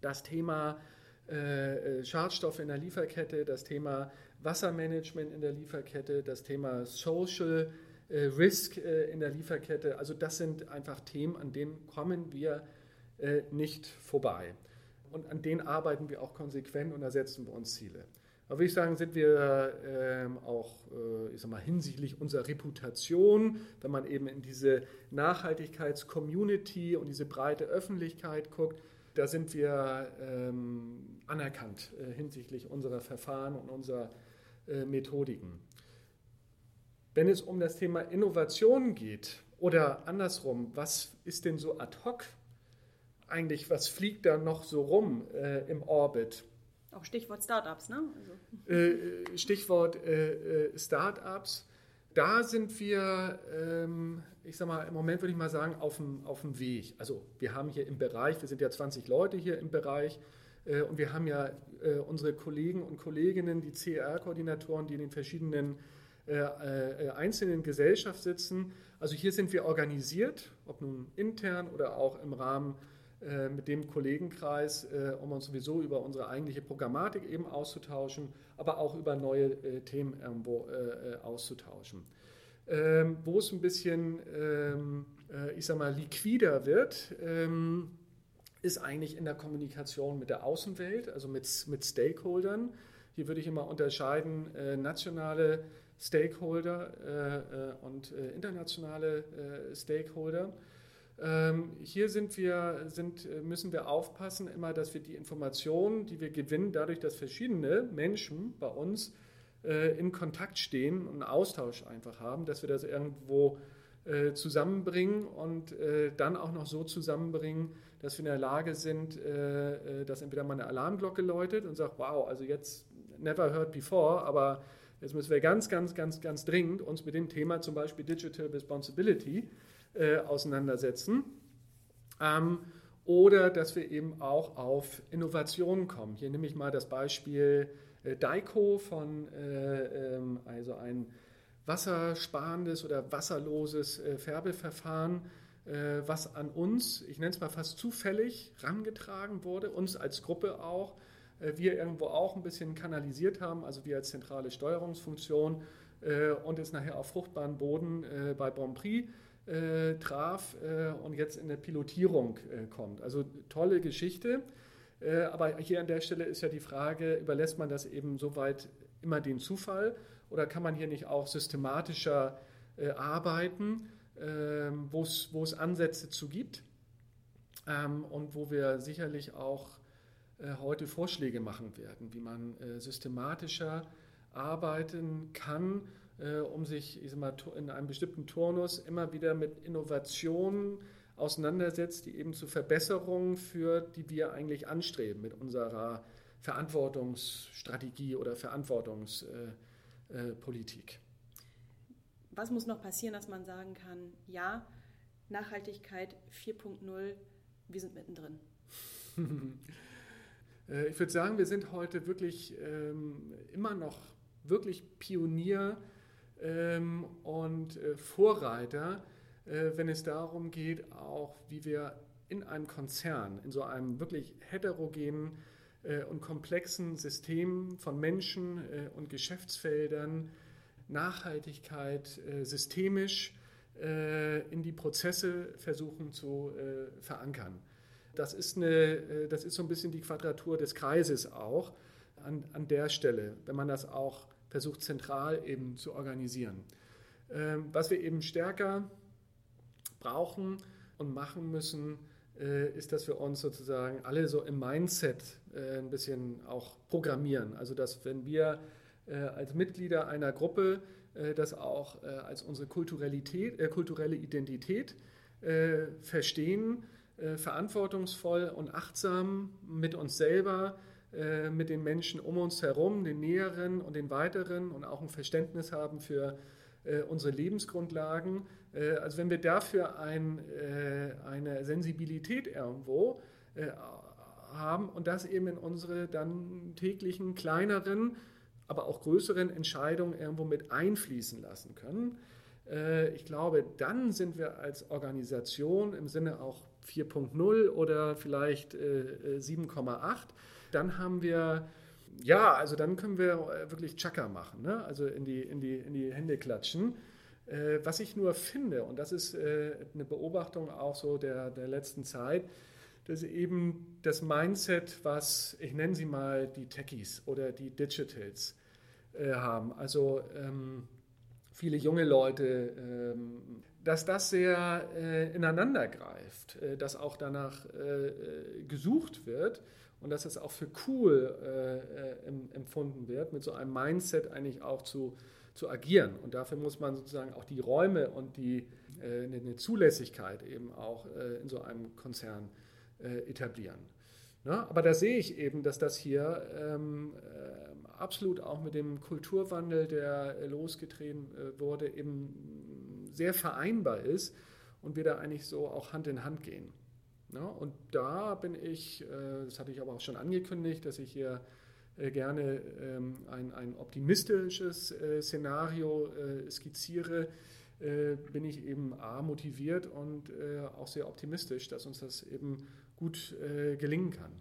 das Thema äh, Schadstoffe in der Lieferkette, das Thema Wassermanagement in der Lieferkette, das Thema Social äh, Risk in der Lieferkette, also das sind einfach Themen, an denen kommen wir nicht vorbei und an denen arbeiten wir auch konsequent und da setzen wir uns Ziele. Aber würde ich sagen, sind wir ähm, auch, äh, ich sag mal, hinsichtlich unserer Reputation, wenn man eben in diese Nachhaltigkeits-Community und diese breite Öffentlichkeit guckt, da sind wir ähm, anerkannt äh, hinsichtlich unserer Verfahren und unserer äh, Methodiken. Wenn es um das Thema Innovation geht oder andersrum, was ist denn so ad hoc eigentlich, was fliegt da noch so rum äh, im Orbit? Auch Stichwort Startups, ne? Also. Äh, Stichwort äh, äh, Startups. Da sind wir, ähm, ich sag mal, im Moment würde ich mal sagen, auf dem, auf dem Weg. Also wir haben hier im Bereich, wir sind ja 20 Leute hier im Bereich äh, und wir haben ja äh, unsere Kollegen und Kolleginnen, die CR-Koordinatoren, die in den verschiedenen einzelnen Gesellschaften sitzen. Also hier sind wir organisiert, ob nun intern oder auch im Rahmen äh, mit dem Kollegenkreis, äh, um uns sowieso über unsere eigentliche Programmatik eben auszutauschen, aber auch über neue äh, Themen irgendwo auszutauschen. Ähm, wo es ein bisschen, ähm, ich sag mal, liquider wird, ähm, ist eigentlich in der Kommunikation mit der Außenwelt, also mit, mit Stakeholdern. Hier würde ich immer unterscheiden nationale Stakeholder und internationale Stakeholder. Ähm, hier sind wir, sind, äh, müssen wir aufpassen, immer, dass wir die Informationen, die wir gewinnen, dadurch, dass verschiedene Menschen bei uns äh, in Kontakt stehen und einen Austausch einfach haben, dass wir das irgendwo äh, zusammenbringen und dann auch noch so zusammenbringen, dass wir in der Lage sind, dass entweder mal eine Alarmglocke läutet und sagt, wow, also jetzt never heard before, aber jetzt müssen wir ganz, ganz, ganz, ganz dringend uns mit dem Thema zum Beispiel Digital Responsibility äh, auseinandersetzen. Ähm, oder dass wir eben auch auf Innovationen kommen. Hier nehme ich mal das Beispiel äh, Daiko von äh, ähm, also ein wassersparendes oder wasserloses äh, Färbeverfahren, äh, was an uns, ich nenne es mal fast zufällig, rangetragen wurde, uns als Gruppe auch, wir irgendwo auch ein bisschen kanalisiert haben, also wir als zentrale Steuerungsfunktion und es nachher auf fruchtbaren Boden bei Bon Prix äh, traf äh, und jetzt in der Pilotierung äh, kommt. Also tolle Geschichte. Äh, aber hier an der Stelle ist ja die Frage, überlässt man das eben soweit immer den Zufall oder kann man hier nicht auch systematischer äh, arbeiten, ähm, wo es Ansätze zu gibt ähm, und wo wir sicherlich auch äh, heute Vorschläge machen werden, wie man systematischer arbeiten kann äh, um sich ich sag mal, in einem bestimmten Turnus immer wieder mit Innovationen auseinandersetzt, die eben zu Verbesserungen führt, die wir eigentlich anstreben mit unserer Verantwortungsstrategie oder Verantwortungspolitik. Was muss noch passieren, dass man sagen kann, ja, Nachhaltigkeit 4.0, wir sind mittendrin? Äh, ich würde sagen, wir sind heute wirklich ähm, immer noch wirklich Pionier ähm, und äh, Vorreiter, äh, wenn es darum geht, auch wie wir in einem Konzern, in so einem wirklich heterogenen äh, und komplexen System von Menschen äh, und Geschäftsfeldern Nachhaltigkeit äh, systemisch in die Prozesse versuchen zu verankern. Das ist, eine, das ist so ein bisschen die Quadratur des Kreises auch an, an der Stelle, wenn man das auch versucht zentral eben zu organisieren. Ähm, was wir eben stärker brauchen und machen müssen, äh, ist, dass wir uns sozusagen alle so im Mindset äh, ein bisschen auch programmieren. Also dass wenn wir äh, als Mitglieder einer Gruppe das auch als unsere Kulturalität, kulturelle Identität verstehen, verantwortungsvoll und achtsam mit uns selber, mit den Menschen um uns herum, den Näheren und den Weiteren und auch ein Verständnis haben für unsere Lebensgrundlagen, äh, also wenn wir dafür ein, äh, eine Sensibilität irgendwo äh, haben und das eben in unsere dann täglichen kleineren, aber auch größeren Entscheidungen irgendwo mit einfließen lassen können, ich glaube, dann sind wir als Organisation im Sinne auch 4.0 oder vielleicht 7,8, dann haben wir ja, also dann können wir wirklich Chaka machen, ne? also in die, in, die, in die Hände klatschen. Äh, was ich nur finde, und das ist äh, eine Beobachtung auch so der, der letzten Zeit, dass eben das Mindset, was ich nenne sie mal die Techies oder die Digitals äh, haben, also ähm, viele junge Leute, ähm, dass das sehr äh, ineinander greift, äh, dass auch danach äh, gesucht wird und dass es auch für cool empfunden wird, mit so einem Mindset eigentlich auch zu zu agieren. Und dafür muss man sozusagen auch die Räume und die, eine Zulässigkeit eben auch in so einem Konzern etablieren. Ja, aber da sehe ich eben, dass das hier ähm, äh, absolut auch mit dem Kulturwandel, der losgetreten äh, wurde, eben sehr vereinbar ist und wir da eigentlich so auch Hand in Hand gehen. Ja, und da bin ich, äh, das hatte ich aber auch schon angekündigt, dass ich hier äh, gerne ähm, ein, ein optimistisches äh, Szenario äh, skizziere, bin ich eben A motiviert und auch sehr optimistisch, dass uns das eben gut gelingen kann.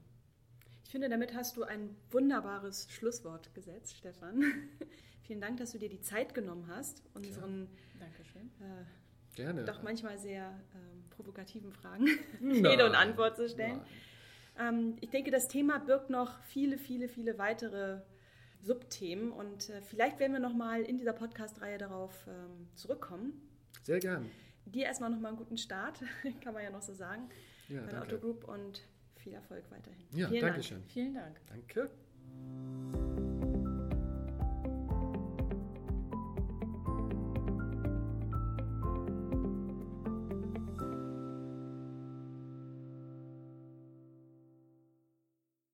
Ich finde, damit hast du ein wunderbares Schlusswort gesetzt, Stefan. Vielen Dank, dass du dir die Zeit genommen hast, unseren äh, Gerne. doch manchmal sehr äh, provokativen Fragen Rede und Antwort zu stellen. Ähm, ich denke, das Thema birgt noch viele, viele, viele weitere Subthemen und äh, vielleicht werden wir nochmal in dieser Podcast-Reihe darauf ähm, zurückkommen. Sehr gern. Dir erstmal nochmal einen guten Start, kann man ja noch so sagen, ja, bei der Auto Group und viel Erfolg weiterhin. Ja, Vielen danke Dank. schön. Vielen Dank. Danke.